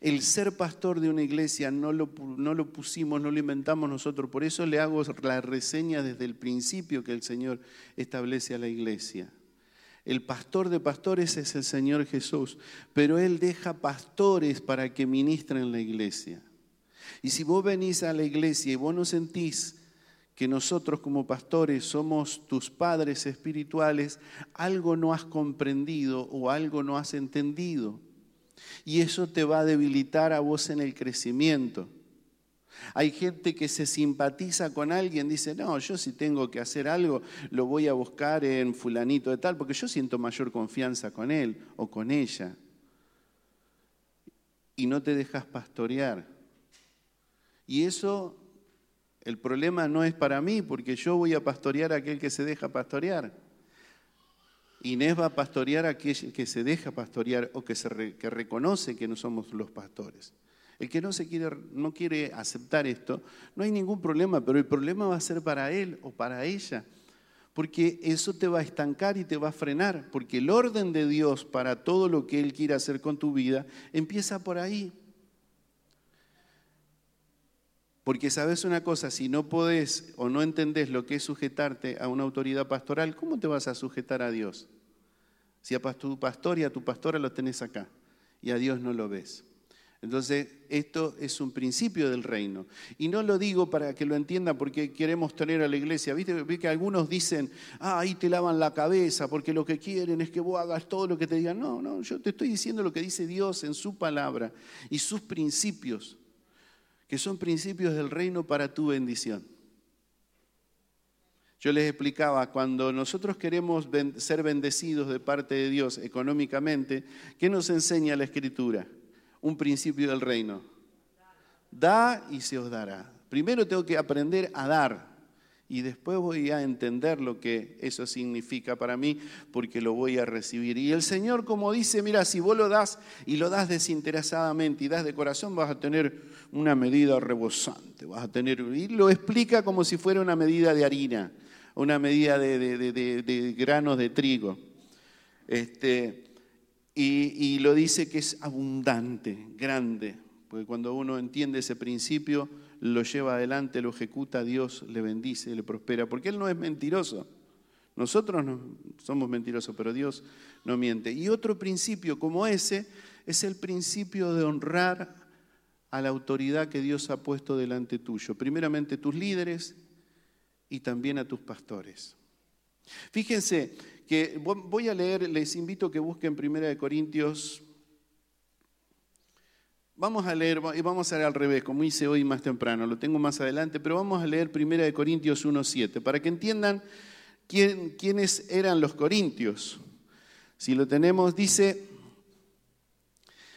Speaker 1: El ser pastor de una iglesia no lo, no lo pusimos, no lo inventamos nosotros. Por eso le hago la reseña desde el principio que el Señor establece a la iglesia. El pastor de pastores es el Señor Jesús, pero Él deja pastores para que ministren la iglesia. Y si vos venís a la iglesia y vos no sentís que nosotros como pastores somos tus padres espirituales, algo no has comprendido o algo no has entendido. Y eso te va a debilitar a vos en el crecimiento. Hay gente que se simpatiza con alguien, dice, no, yo si tengo que hacer algo, lo voy a buscar en fulanito de tal, porque yo siento mayor confianza con él o con ella. Y no te dejas pastorear. Y eso, el problema no es para mí, porque yo voy a pastorear a aquel que se deja pastorear. Inés va a pastorear a aquel que se deja pastorear o que, se que reconoce que no somos los pastores. El que no, se quiere, no quiere aceptar esto, no hay ningún problema, pero el problema va a ser para él o para ella, porque eso te va a estancar y te va a frenar, porque el orden de Dios para todo lo que Él quiere hacer con tu vida empieza por ahí. Porque sabes una cosa, si no podés o no entendés lo que es sujetarte a una autoridad pastoral, ¿cómo te vas a sujetar a Dios? Si a tu pastor y a tu pastora lo tenés acá y a Dios no lo ves. Entonces, esto es un principio del reino. Y no lo digo para que lo entiendan porque queremos tener a la iglesia. ¿Viste que algunos dicen, ah, ahí te lavan la cabeza porque lo que quieren es que vos hagas todo lo que te digan? No, no, yo te estoy diciendo lo que dice Dios en su palabra y sus principios, que son principios del reino para tu bendición. Yo les explicaba, cuando nosotros queremos ser bendecidos de parte de Dios económicamente, ¿qué nos enseña la Escritura? Un principio del reino. Da y se os dará. Primero tengo que aprender a dar y después voy a entender lo que eso significa para mí porque lo voy a recibir. Y el Señor como dice, mira, si vos lo das y lo das desinteresadamente y das de corazón, vas a tener una medida rebosante, vas a tener, y lo explica como si fuera una medida de harina, una medida de, de granos de trigo. Este, y, lo dice que es abundante, grande, porque cuando uno entiende ese principio, lo lleva adelante, lo ejecuta, Dios le bendice, le prospera, porque Él no es mentiroso. Nosotros no, somos mentirosos, pero Dios no miente. Y otro principio como ese es el principio de honrar a la autoridad que Dios ha puesto delante tuyo. Primeramente tus líderes y también a tus pastores. Fíjense que voy a leer, les invito a que busquen Primera de Corintios. Vamos a leer, y vamos a leer al revés, como hice hoy más temprano, lo tengo más adelante, pero vamos a leer Primera de Corintios 1.7, para que entiendan quién, quiénes eran los corintios. Si lo tenemos, dice,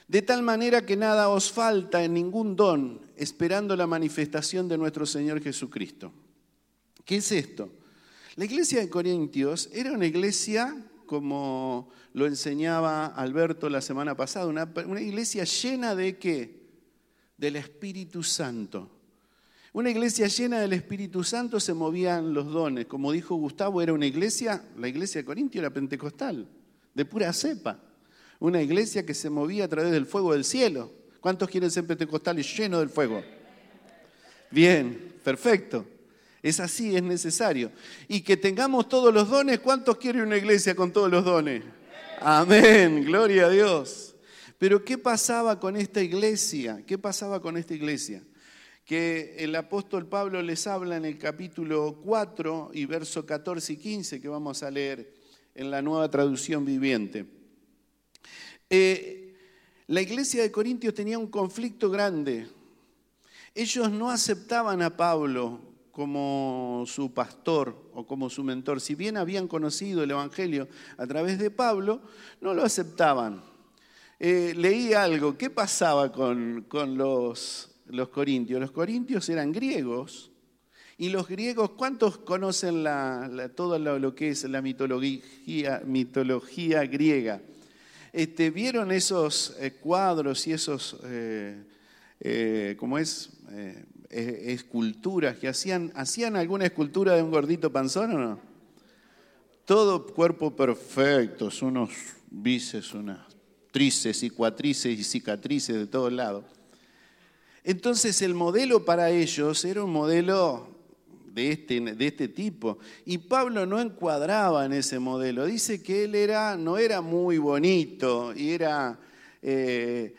Speaker 1: de tal manera que nada os falta en ningún don, esperando la manifestación de nuestro Señor Jesucristo. ¿Qué es esto? La iglesia de Corintios era una iglesia, como lo enseñaba Alberto la semana pasada, una, iglesia llena de qué? Del Espíritu Santo. Una iglesia llena del Espíritu Santo se movían los dones. Como dijo Gustavo, era una iglesia, la iglesia de Corintio era pentecostal, de pura cepa una iglesia que se movía a través del fuego del cielo. ¿Cuántos quieren ser pentecostales llenos del fuego? Bien, perfecto. Es así, es necesario. Y que tengamos todos los dones. ¿Cuántos quieren una iglesia con todos los dones? Amén, gloria a Dios. Pero ¿qué pasaba con esta iglesia? ¿Qué pasaba con esta iglesia? Que el apóstol Pablo les habla en el capítulo 4 y verso 14 y 15 que vamos a leer en la nueva traducción viviente. Eh, la iglesia de Corintios tenía un conflicto grande. Ellos no aceptaban a Pablo como su pastor o como su mentor. Si bien habían conocido el Evangelio a través de Pablo, no lo aceptaban. Eh, leí algo, ¿qué pasaba con, los, los, corintios? Los corintios eran griegos y los griegos, ¿cuántos conocen todo lo, que es la mitología, mitología griega? Este, ¿Vieron esos eh, cuadros y esos, eh, eh, ¿cómo es? Esculturas que hacían, ¿hacían alguna escultura de un gordito panzón o no? Todo cuerpo perfecto, unos bíceps, unas trices y cuatrices y cicatrices de todos lados. Entonces el modelo para ellos era un modelo de este, de este tipo. Y Pablo no encuadraba en ese modelo. Dice que él era, no era muy bonito y era eh,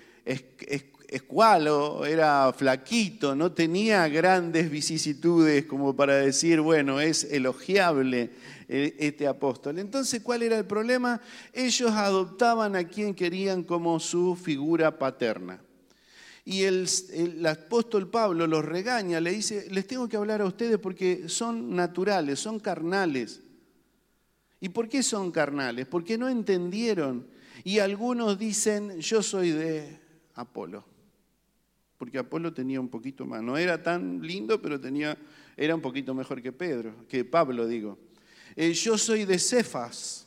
Speaker 1: escualo, era flaquito, no tenía grandes vicisitudes como para decir, bueno, es elogiable eh, este apóstol. Entonces, ¿cuál era el problema? Ellos adoptaban a quien querían como su figura paterna. Y el, apóstol Pablo los regaña, le dice, les tengo que hablar a ustedes porque son naturales, son carnales. ¿Y por qué son carnales? Porque no entendieron. Y algunos dicen, yo soy de Apolo. Porque Apolo tenía un poquito más. No era tan lindo, pero tenía, era un poquito mejor que Pedro, que Pablo, digo. Eh, yo soy de Cefas.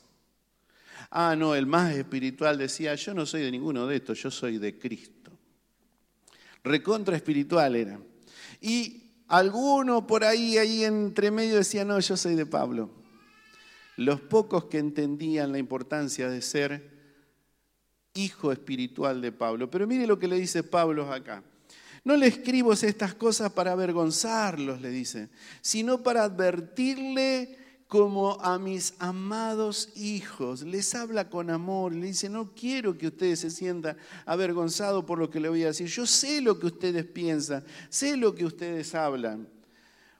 Speaker 1: Ah, no, el más espiritual decía, yo no soy de ninguno de estos, yo soy de Cristo recontra espiritual era. Y alguno por ahí, ahí entre medio decía, no, yo soy de Pablo. Los pocos que entendían la importancia de ser hijo espiritual de Pablo. Pero mire lo que le dice Pablo acá. No le escribo estas cosas para avergonzarlos, le dice, sino para advertirle como a mis amados hijos. Les habla con amor, le dice, no quiero que ustedes se sientan avergonzados por lo que le voy a decir. Yo sé lo que ustedes piensan, sé lo que ustedes hablan.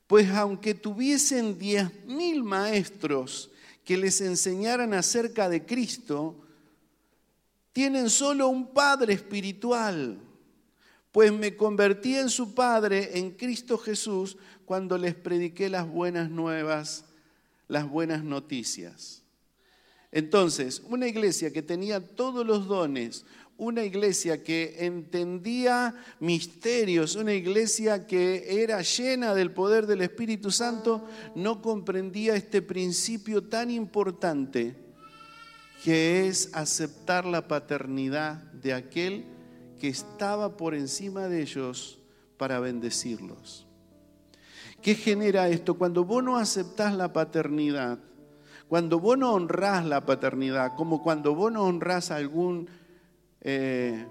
Speaker 1: Pues aunque tuviesen diez mil maestros que les enseñaran acerca de Cristo, tienen solo un Padre espiritual, pues me convertí en su Padre en Cristo Jesús cuando les prediqué las buenas nuevas las buenas noticias. Entonces, una iglesia que tenía todos los dones, una iglesia que entendía misterios, una iglesia que era llena del poder del Espíritu Santo, no comprendía este principio tan importante que es aceptar la paternidad de aquel que estaba por encima de ellos para bendecirlos. ¿Qué genera esto? Cuando vos no aceptás la paternidad, cuando vos no honrás la paternidad, como cuando vos no honrás a algún, eh,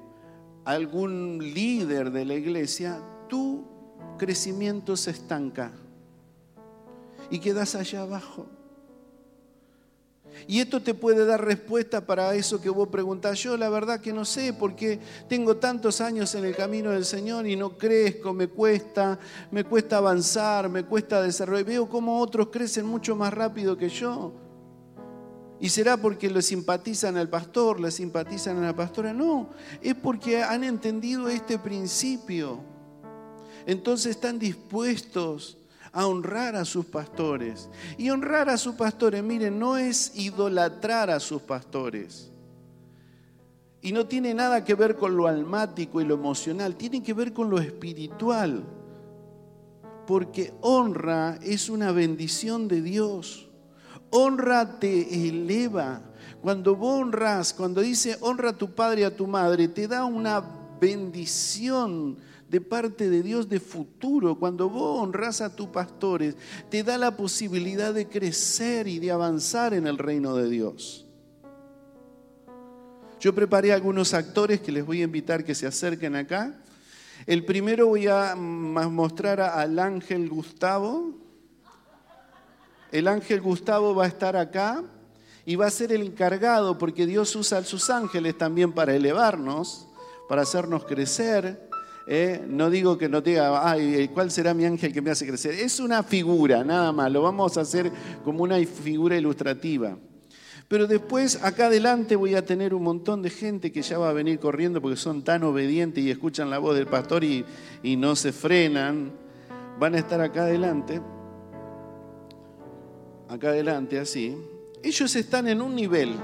Speaker 1: algún líder de la iglesia, tu crecimiento se estanca y quedas allá abajo. Y esto te puede dar respuesta para eso que vos preguntás. Yo la verdad que no sé, porque tengo tantos años en el camino del Señor y no crezco, me cuesta, me cuesta avanzar, me cuesta desarrollar. Veo cómo otros crecen mucho más rápido que yo. ¿Y será porque le simpatizan al pastor, le simpatizan a la pastora? No, es porque han entendido este principio. Entonces están dispuestos a honrar a sus pastores. Y honrar a sus pastores, miren, no es idolatrar a sus pastores. Y no tiene nada que ver con lo almático y lo emocional, tiene que ver con lo espiritual. Porque honra es una bendición de Dios. Honra te eleva. Cuando vos honras, cuando dice honra a tu padre y a tu madre, te da una bendición de parte de Dios de futuro. Cuando vos honras a tus pastores, te da la posibilidad de crecer y de avanzar en el reino de Dios. Yo preparé algunos actores que les voy a invitar que se acerquen acá. El primero voy a mostrar al ángel Gustavo. El ángel Gustavo va a estar acá y va a ser el encargado porque Dios usa a sus ángeles también para elevarnos, para hacernos crecer. ¿Eh? no digo que no diga, ay, ¿cuál será mi ángel que me hace crecer? Es una figura, nada más, lo vamos a hacer como una figura ilustrativa. Pero después, acá adelante, voy a tener un montón de gente que ya va a venir corriendo porque son tan obedientes y escuchan la voz del pastor y no se frenan. Van a estar acá adelante. Acá adelante, así. Ellos están en un nivel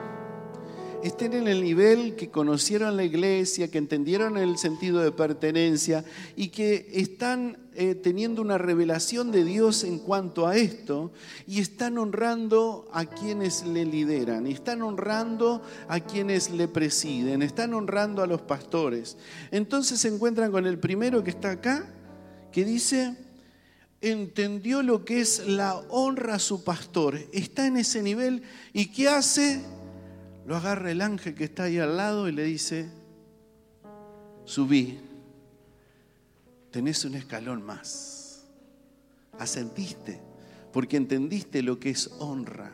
Speaker 1: estén en el nivel que conocieron la iglesia, que entendieron el sentido de pertenencia y que están eh, teniendo una revelación de Dios en cuanto a esto y están honrando a quienes le lideran, están honrando a quienes le presiden, están honrando a los pastores. Entonces se encuentran con el primero que está acá, que dice, entendió lo que es la honra a su pastor, está en ese nivel y ¿qué hace? Lo agarra el ángel que está ahí al lado y le dice, subí, tenés un escalón más, asentiste, porque entendiste lo que es honra.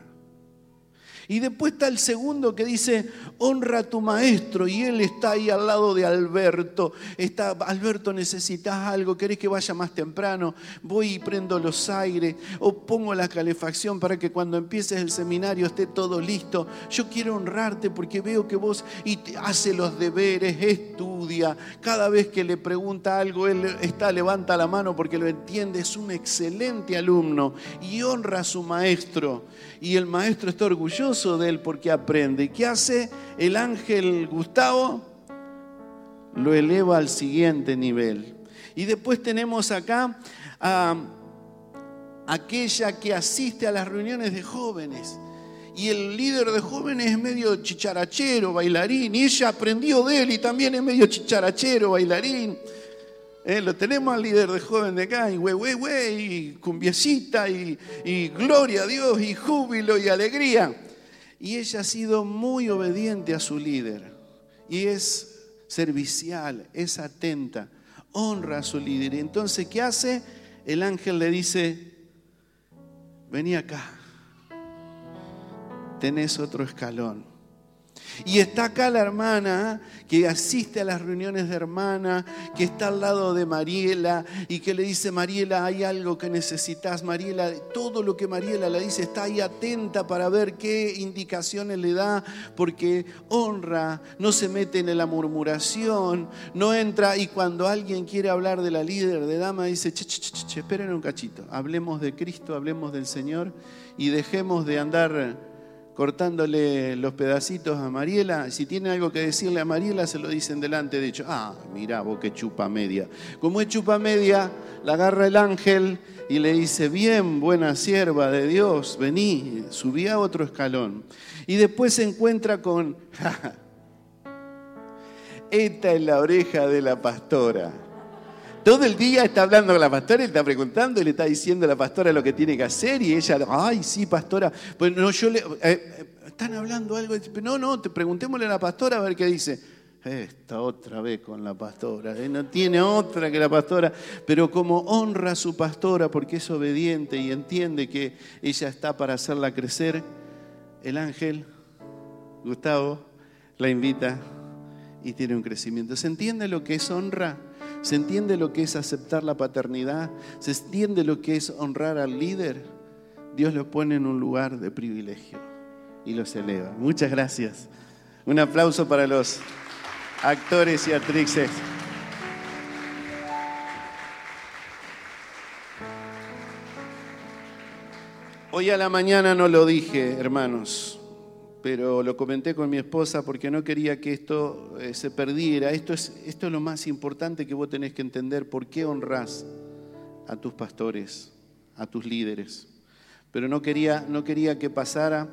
Speaker 1: Y después está el segundo que dice, honra a tu maestro. Y él está ahí al lado de Alberto. Está, Alberto, necesitas algo, querés que vaya más temprano. Voy y prendo los aires o pongo la calefacción para que cuando empieces el seminario esté todo listo. Yo quiero honrarte porque veo que vos y hace los deberes, estudia. Cada vez que le pregunta algo, él está, levanta la mano porque lo entiende. Es un excelente alumno y honra a su maestro. Y el maestro está orgulloso de él porque aprende. ¿Qué hace el ángel Gustavo? Lo eleva al siguiente nivel. Y después tenemos acá a aquella que asiste a las reuniones de jóvenes. Y el líder de jóvenes es medio chicharachero, bailarín. Y ella aprendió de él y también es medio chicharachero, bailarín. Eh, lo tenemos al líder de joven de acá, y güey, güey, güey, y cumbiecita, y, y gloria a Dios, y júbilo, y alegría. Y ella ha sido muy obediente a su líder. Y es servicial, es atenta, honra a su líder. Y entonces, ¿qué hace? El ángel le dice, vení acá, tenés otro escalón. Y está acá la hermana que asiste a las reuniones de hermana, que está al lado de Mariela y que le dice, Mariela, hay algo que necesitas. Mariela, todo lo que Mariela le dice, está ahí atenta para ver qué indicaciones le da, porque honra, no se mete en la murmuración, no entra y cuando alguien quiere hablar de la líder de dama, dice, che, esperen un cachito, hablemos de Cristo, hablemos del Señor y dejemos de andar cortándole los pedacitos a Mariela. Si tiene algo que decirle a Mariela, se lo dicen delante. De hecho, ah, mira vos qué chupa media. Como es chupa media, la agarra el ángel y le dice, bien, buena sierva de Dios, vení, subí a otro escalón. Y después se encuentra con, (laughs) esta es la oreja de la pastora. Todo el día está hablando con la pastora, y está preguntando y le está diciendo a la pastora lo que tiene que hacer y ella, ay, sí, pastora, pues no, yo le, eh, eh, están hablando algo, no, no, te preguntémosle a la pastora a ver qué dice. Está otra vez con la pastora, ¿eh? no tiene otra que la pastora, pero como honra a su pastora porque es obediente y entiende que ella está para hacerla crecer, el ángel, Gustavo, la invita y tiene un crecimiento. ¿Se entiende lo que es honra? ¿Se entiende lo que es aceptar la paternidad? ¿Se entiende lo que es honrar al líder? Dios lo pone en un lugar de privilegio y los eleva. Muchas gracias. Un aplauso para los actores y actrices. Hoy a la mañana no lo dije, hermanos, pero lo comenté con mi esposa porque no quería que esto eh, se perdiera. Esto es, esto es lo más importante que vos tenés que entender. ¿Por qué honrás a tus pastores, a tus líderes? Pero no quería, no quería que pasara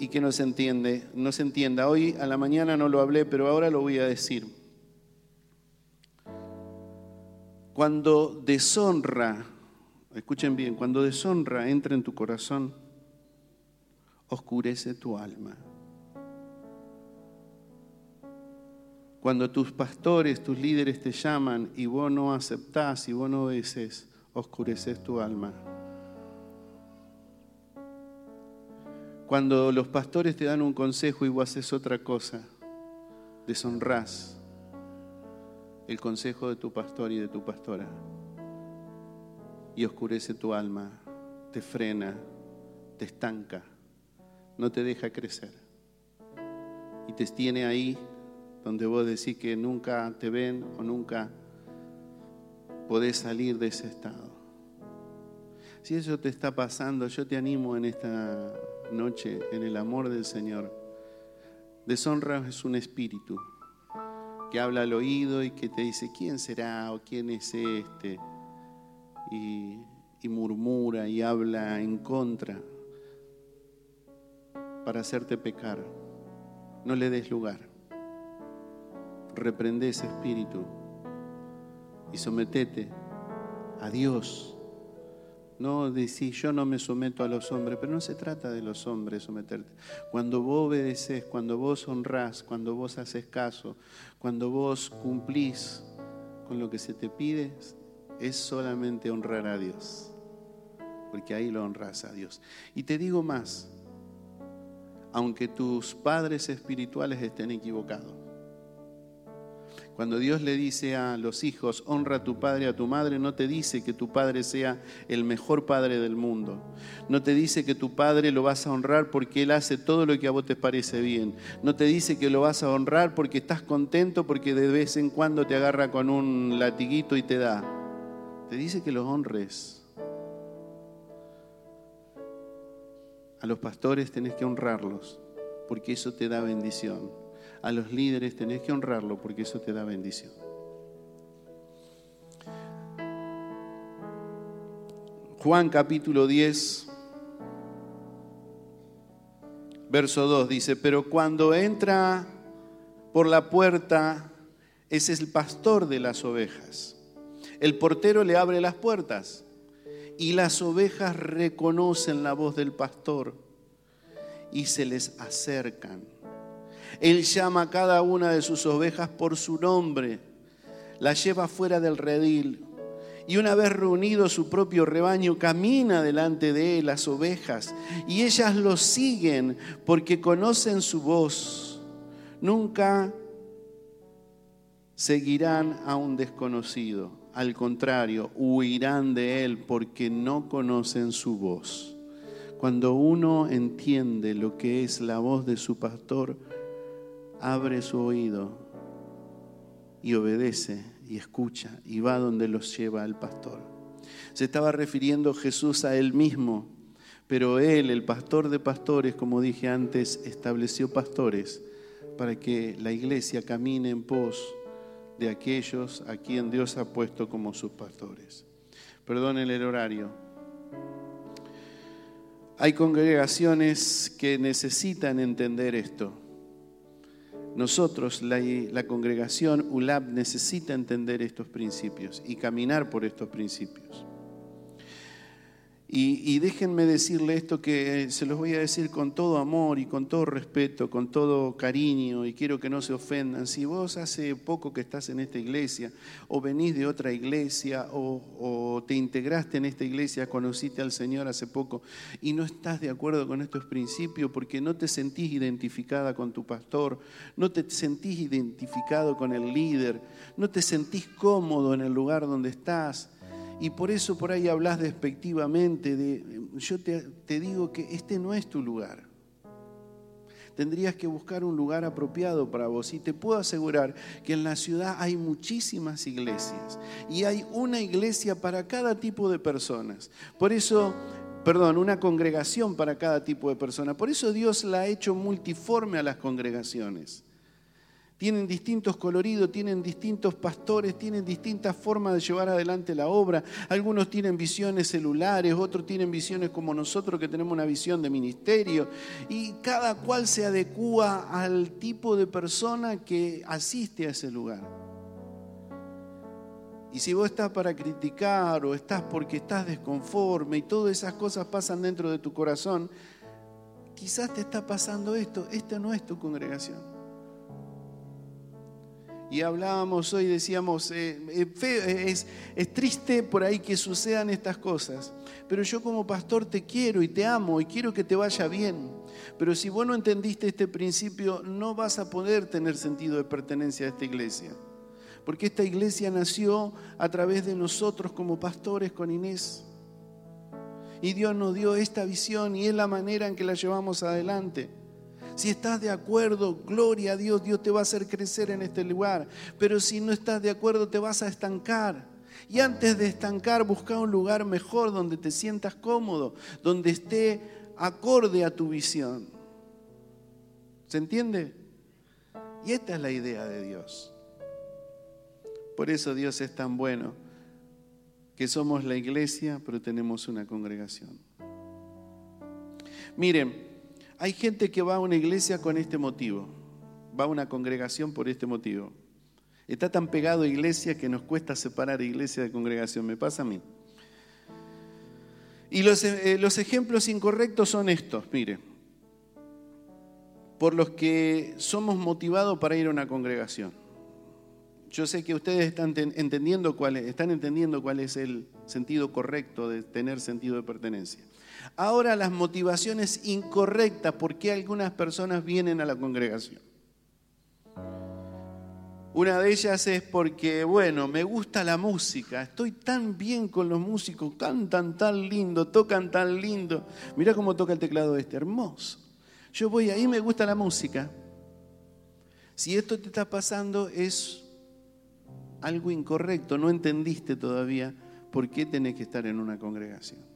Speaker 1: y que no se entiende, no se entienda. Hoy a la mañana no lo hablé, pero ahora lo voy a decir. Cuando deshonra escuchen bien, cuando deshonra entra en tu corazón, oscurece tu alma. Cuando tus pastores, tus líderes te llaman y vos no aceptás y vos no obedeces, oscureces tu alma. Cuando los pastores te dan un consejo y vos haces otra cosa, deshonrás el consejo de tu pastor y de tu pastora y oscurece tu alma, te frena, te estanca, no te deja crecer. Y te tiene ahí donde vos decís que nunca te ven o nunca podés salir de ese estado. Si eso te está pasando, yo te animo en esta noche, en el amor del Señor. Deshonra es un espíritu que habla al oído y que te dice, ¿quién será o quién es este? y, murmura y habla en contra para hacerte pecar. No le des lugar. Reprende ese espíritu y sometete a Dios. No decís, yo no me someto a los hombres, pero no se trata de los hombres someterte. Cuando vos obedeces, cuando vos honrás, cuando vos haces caso, cuando vos cumplís con lo que se te pide, es solamente honrar a Dios, porque ahí lo honras a Dios. Y te digo más, aunque tus padres espirituales estén equivocados, cuando Dios le dice a los hijos, honra a tu padre y a tu madre, no te dice que tu padre sea el mejor padre del mundo. No te dice que tu padre lo vas a honrar porque él hace todo lo que a vos te parece bien. No te dice que lo vas a honrar porque estás contento porque de vez en cuando te agarra con un latiguito y te da. Te dice que los honres. A los pastores tenés que honrarlos, porque eso te da bendición. A los líderes tenés que honrarlo, porque eso te da bendición. Juan capítulo 10, verso 2 dice, pero cuando entra por la puerta, es el pastor de las ovejas el portero le abre las puertas y las ovejas reconocen la voz del pastor y se les acercan. Él llama a cada una de sus ovejas por su nombre, la lleva fuera del redil y una vez reunido su propio rebaño, camina delante de él las ovejas y ellas lo siguen porque conocen su voz. Nunca seguirán a un desconocido al contrario, huirán de él porque no conocen su voz. Cuando uno entiende lo que es la voz de su pastor, abre su oído y obedece y escucha y va donde los lleva el pastor. Se estaba refiriendo Jesús a él mismo, pero él, el pastor de pastores, como dije antes, estableció pastores para que la iglesia camine en pos de aquellos a quien Dios ha puesto como sus pastores. Perdonen el horario. Hay congregaciones que necesitan entender esto. Nosotros, la, la, congregación ULAB, necesita entender estos principios y caminar por estos principios. Y, déjenme decirle esto que se los voy a decir con todo amor y con todo respeto, con todo cariño, y quiero que no se ofendan. Si vos hace poco que estás en esta iglesia, o venís de otra iglesia, o, o te integraste en esta iglesia, conociste al Señor hace poco, y no estás de acuerdo con estos principios porque no te sentís identificada con tu pastor, no te sentís identificado con el líder, no te sentís cómodo en el lugar donde estás, y por eso por ahí hablas despectivamente de, yo te, te digo que este no es tu lugar. Tendrías que buscar un lugar apropiado para vos. Y te puedo asegurar que en la ciudad hay muchísimas iglesias. Y hay una iglesia para cada tipo de personas. Por eso perdón, una congregación para cada tipo de persona. Por eso Dios la ha hecho multiforme a las congregaciones tienen distintos coloridos, tienen distintos pastores, tienen distintas formas de llevar adelante la obra. Algunos tienen visiones celulares, otros tienen visiones como nosotros que tenemos una visión de ministerio. Y cada cual se adecúa al tipo de persona que asiste a ese lugar. Y si vos estás para criticar o estás porque estás desconforme y todas esas cosas pasan dentro de tu corazón, quizás te está pasando esto, esta no es tu congregación. Y hablábamos hoy, decíamos, eh, eh, eh, es, es triste por ahí que sucedan estas cosas, pero yo como pastor te quiero y te amo y quiero que te vaya bien. Pero si vos no entendiste este principio, no vas a poder tener sentido de pertenencia a esta iglesia. Porque esta iglesia nació a través de nosotros como pastores con Inés. Y Dios nos dio esta visión y es la manera en que la llevamos adelante. Si estás de acuerdo, gloria a Dios, Dios te va a hacer crecer en este lugar. Pero si no estás de acuerdo, te vas a estancar. Y antes de estancar, busca un lugar mejor donde te sientas cómodo, donde esté acorde a tu visión. ¿Se entiende? Y esta es la idea de Dios. Por eso Dios es tan bueno, que somos la iglesia, pero tenemos una congregación. Miren, hay gente que va a una iglesia con este motivo, va a una congregación por este motivo. Está tan pegado a iglesia que nos cuesta separar iglesia de congregación, me pasa a mí. Y los, eh, los ejemplos incorrectos son estos, mire, por los que somos motivados para ir a una congregación. Yo sé que ustedes están entendiendo cuál están entendiendo cuál es el sentido correcto de tener sentido de pertenencia. Ahora las motivaciones incorrectas, por qué algunas personas vienen a la congregación. Una de ellas es porque, bueno, me gusta la música, estoy tan bien con los músicos, cantan tan lindo, tocan tan lindo. Mira cómo toca el teclado este, hermoso. Yo voy ahí, me gusta la música. Si esto te está pasando es algo incorrecto, no entendiste todavía por qué tenés que estar en una congregación.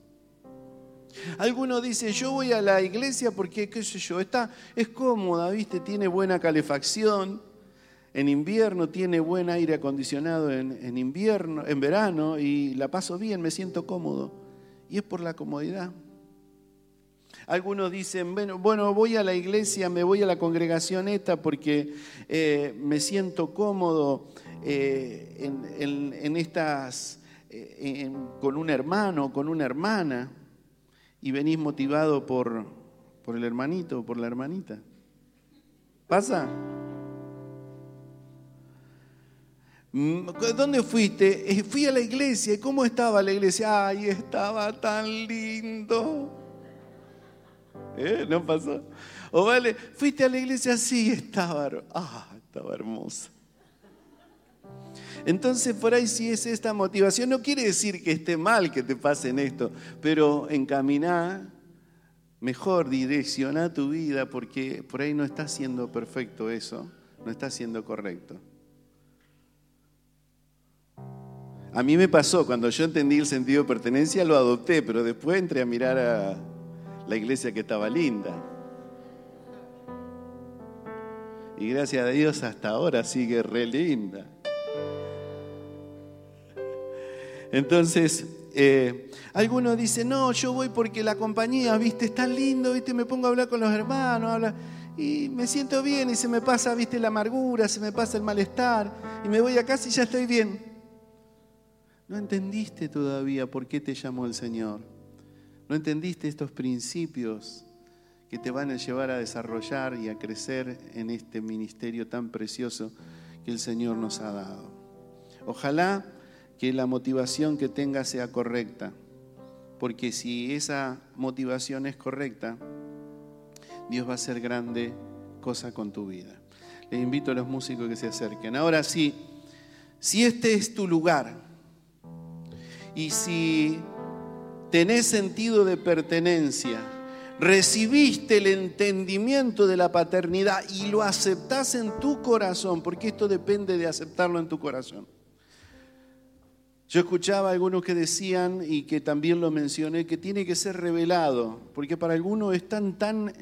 Speaker 1: Algunos dicen, yo voy a la iglesia porque, qué sé yo, está, es cómoda, ¿viste? Tiene buena calefacción. En invierno tiene buen aire acondicionado en, invierno, en verano, y la paso bien, me siento cómodo. Y es por la comodidad. Algunos dicen, bueno, bueno, voy a la iglesia, me voy a la congregación esta porque eh, me siento cómodo eh, en, estas, eh, con un hermano, con una hermana y venís motivado por, por el hermanito o por la hermanita. ¿Pasa? Mm, ¿Dónde fuiste? Eh, fui a la iglesia. ¿Cómo estaba la iglesia? Ay, estaba tan lindo. ¿Eh? ¿No pasó? O vale, fuiste a la iglesia, sí, estaba, ah, estaba hermosa. Entonces por ahí sí es esta motivación. No quiere decir que esté mal que te pasen esto, pero encaminá, mejor direcciona tu vida porque por ahí no está siendo perfecto eso, no está siendo correcto. A mí me pasó, cuando yo entendí el sentido de pertenencia, lo adopté, pero después entré a mirar a la iglesia que estaba linda. Y gracias a Dios hasta ahora sigue re linda. Entonces, eh, algunos dicen, no, yo voy porque la compañía, viste, está lindo, viste, me pongo a hablar con los hermanos, habla, y me siento bien y se me pasa, viste, la amargura, se me pasa el malestar, y me voy a casa y ya estoy bien. No entendiste todavía por qué te llamó el Señor. ¿No entendiste estos principios que te van a llevar a desarrollar y a crecer en este ministerio tan precioso que el Señor nos ha dado? Ojalá que la motivación que tengas sea correcta, porque si esa motivación es correcta, Dios va a hacer grande cosa con tu vida. Les invito a los músicos que se acerquen. Ahora sí, si este es tu lugar y si tenés sentido de pertenencia, recibiste el entendimiento de la paternidad y lo aceptás en tu corazón, porque esto depende de aceptarlo en tu corazón. Yo escuchaba a algunos que decían, y que también lo mencioné, que tiene que ser revelado, porque para algunos es tan, tan,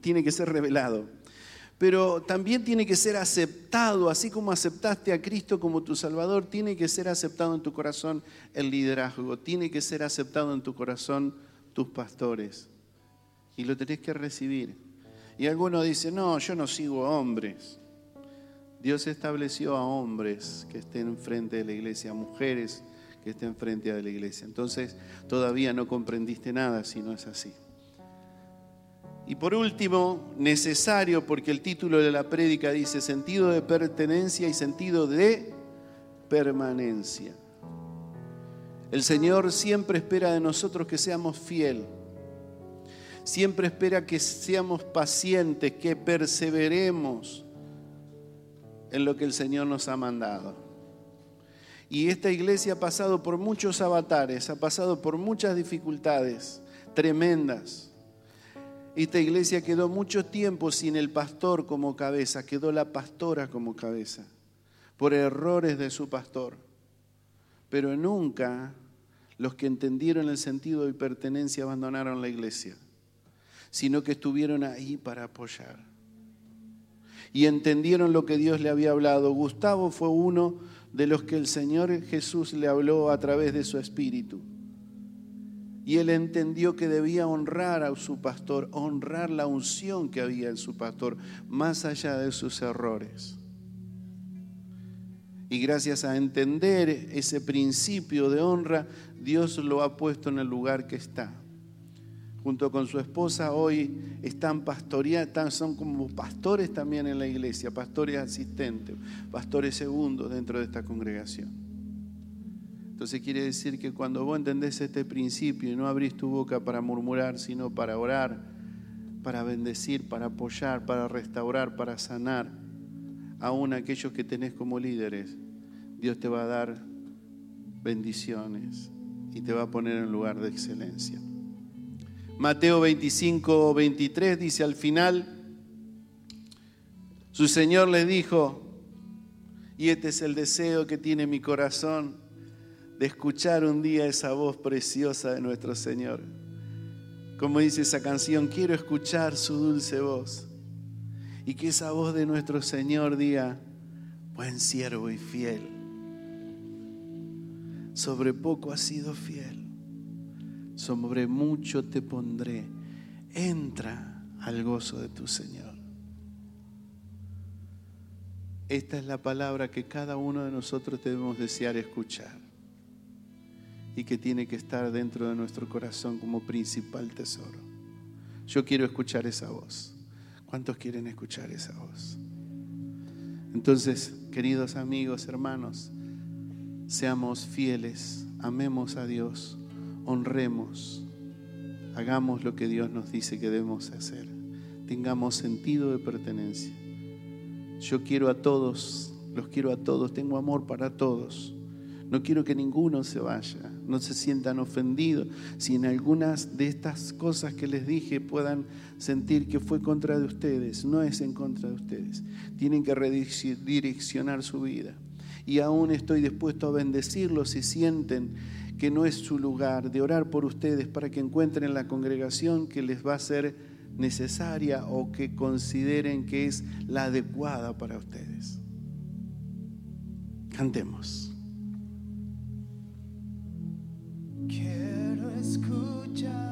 Speaker 1: tiene que ser revelado. Pero también tiene que ser aceptado, así como aceptaste a Cristo como tu Salvador, tiene que ser aceptado en tu corazón el liderazgo, tiene que ser aceptado en tu corazón tus pastores. Y lo tenés que recibir. Y algunos dicen, no, yo no sigo hombres. Dios estableció a hombres que estén frente de la iglesia, a mujeres que estén frente de la iglesia. Entonces todavía no comprendiste nada si no es así. Y por último, necesario, porque el título de la prédica dice sentido de pertenencia y sentido de permanencia. El Señor siempre espera de nosotros que seamos fiel. Siempre espera que seamos pacientes, que perseveremos en lo que el Señor nos ha mandado. Y esta iglesia ha pasado por muchos avatares, ha pasado por muchas dificultades tremendas. Esta iglesia quedó mucho tiempo sin el pastor como cabeza, quedó la pastora como cabeza, por errores de su pastor. Pero nunca los que entendieron el sentido de pertenencia abandonaron la iglesia, sino que estuvieron ahí para apoyar y entendieron lo que Dios le había hablado. Gustavo fue uno de los que el Señor Jesús le habló a través de su espíritu. Y él entendió que debía honrar a su pastor, honrar la unción que había en su pastor, más allá de sus errores. Y gracias a entender ese principio de honra, Dios lo ha puesto en el lugar que está junto con su esposa, hoy están pastoreando, son como pastores también en la iglesia, pastores asistentes, pastores segundos dentro de esta congregación. Entonces quiere decir que cuando vos entendés este principio y no abrís tu boca para murmurar, sino para orar, para bendecir, para apoyar, para restaurar, para sanar, aún aquellos que tenés como líderes, Dios te va a dar bendiciones y te va a poner en lugar de excelencia. Mateo 25, 23 dice al final, su Señor le dijo, y este es el deseo que tiene mi corazón, de escuchar un día esa voz preciosa de nuestro Señor. Como dice esa canción, quiero escuchar su dulce voz. Y que esa voz de nuestro Señor diga, buen siervo y fiel, sobre poco has sido fiel sobre mucho te pondré. Entra al gozo de tu Señor. Esta es la palabra que cada uno de nosotros debemos desear escuchar y que tiene que estar dentro de nuestro corazón como principal tesoro. Yo quiero escuchar esa voz. ¿Cuántos quieren escuchar esa voz? Entonces, queridos amigos, hermanos, seamos fieles, amemos a Dios honremos, hagamos lo que Dios nos dice que debemos hacer, tengamos sentido de pertenencia. Yo quiero a todos, los quiero a todos, tengo amor para todos. No quiero que ninguno se vaya, no se sientan ofendidos. Si en algunas de estas cosas que les dije puedan sentir que fue contra de ustedes, no es en contra de ustedes. Tienen que redireccionar su vida. Y aún estoy dispuesto a bendecirlos si sienten que no es su lugar, de orar por ustedes para que encuentren la congregación que les va a ser necesaria o que consideren que es la adecuada para ustedes. Cantemos. Quiero escuchar.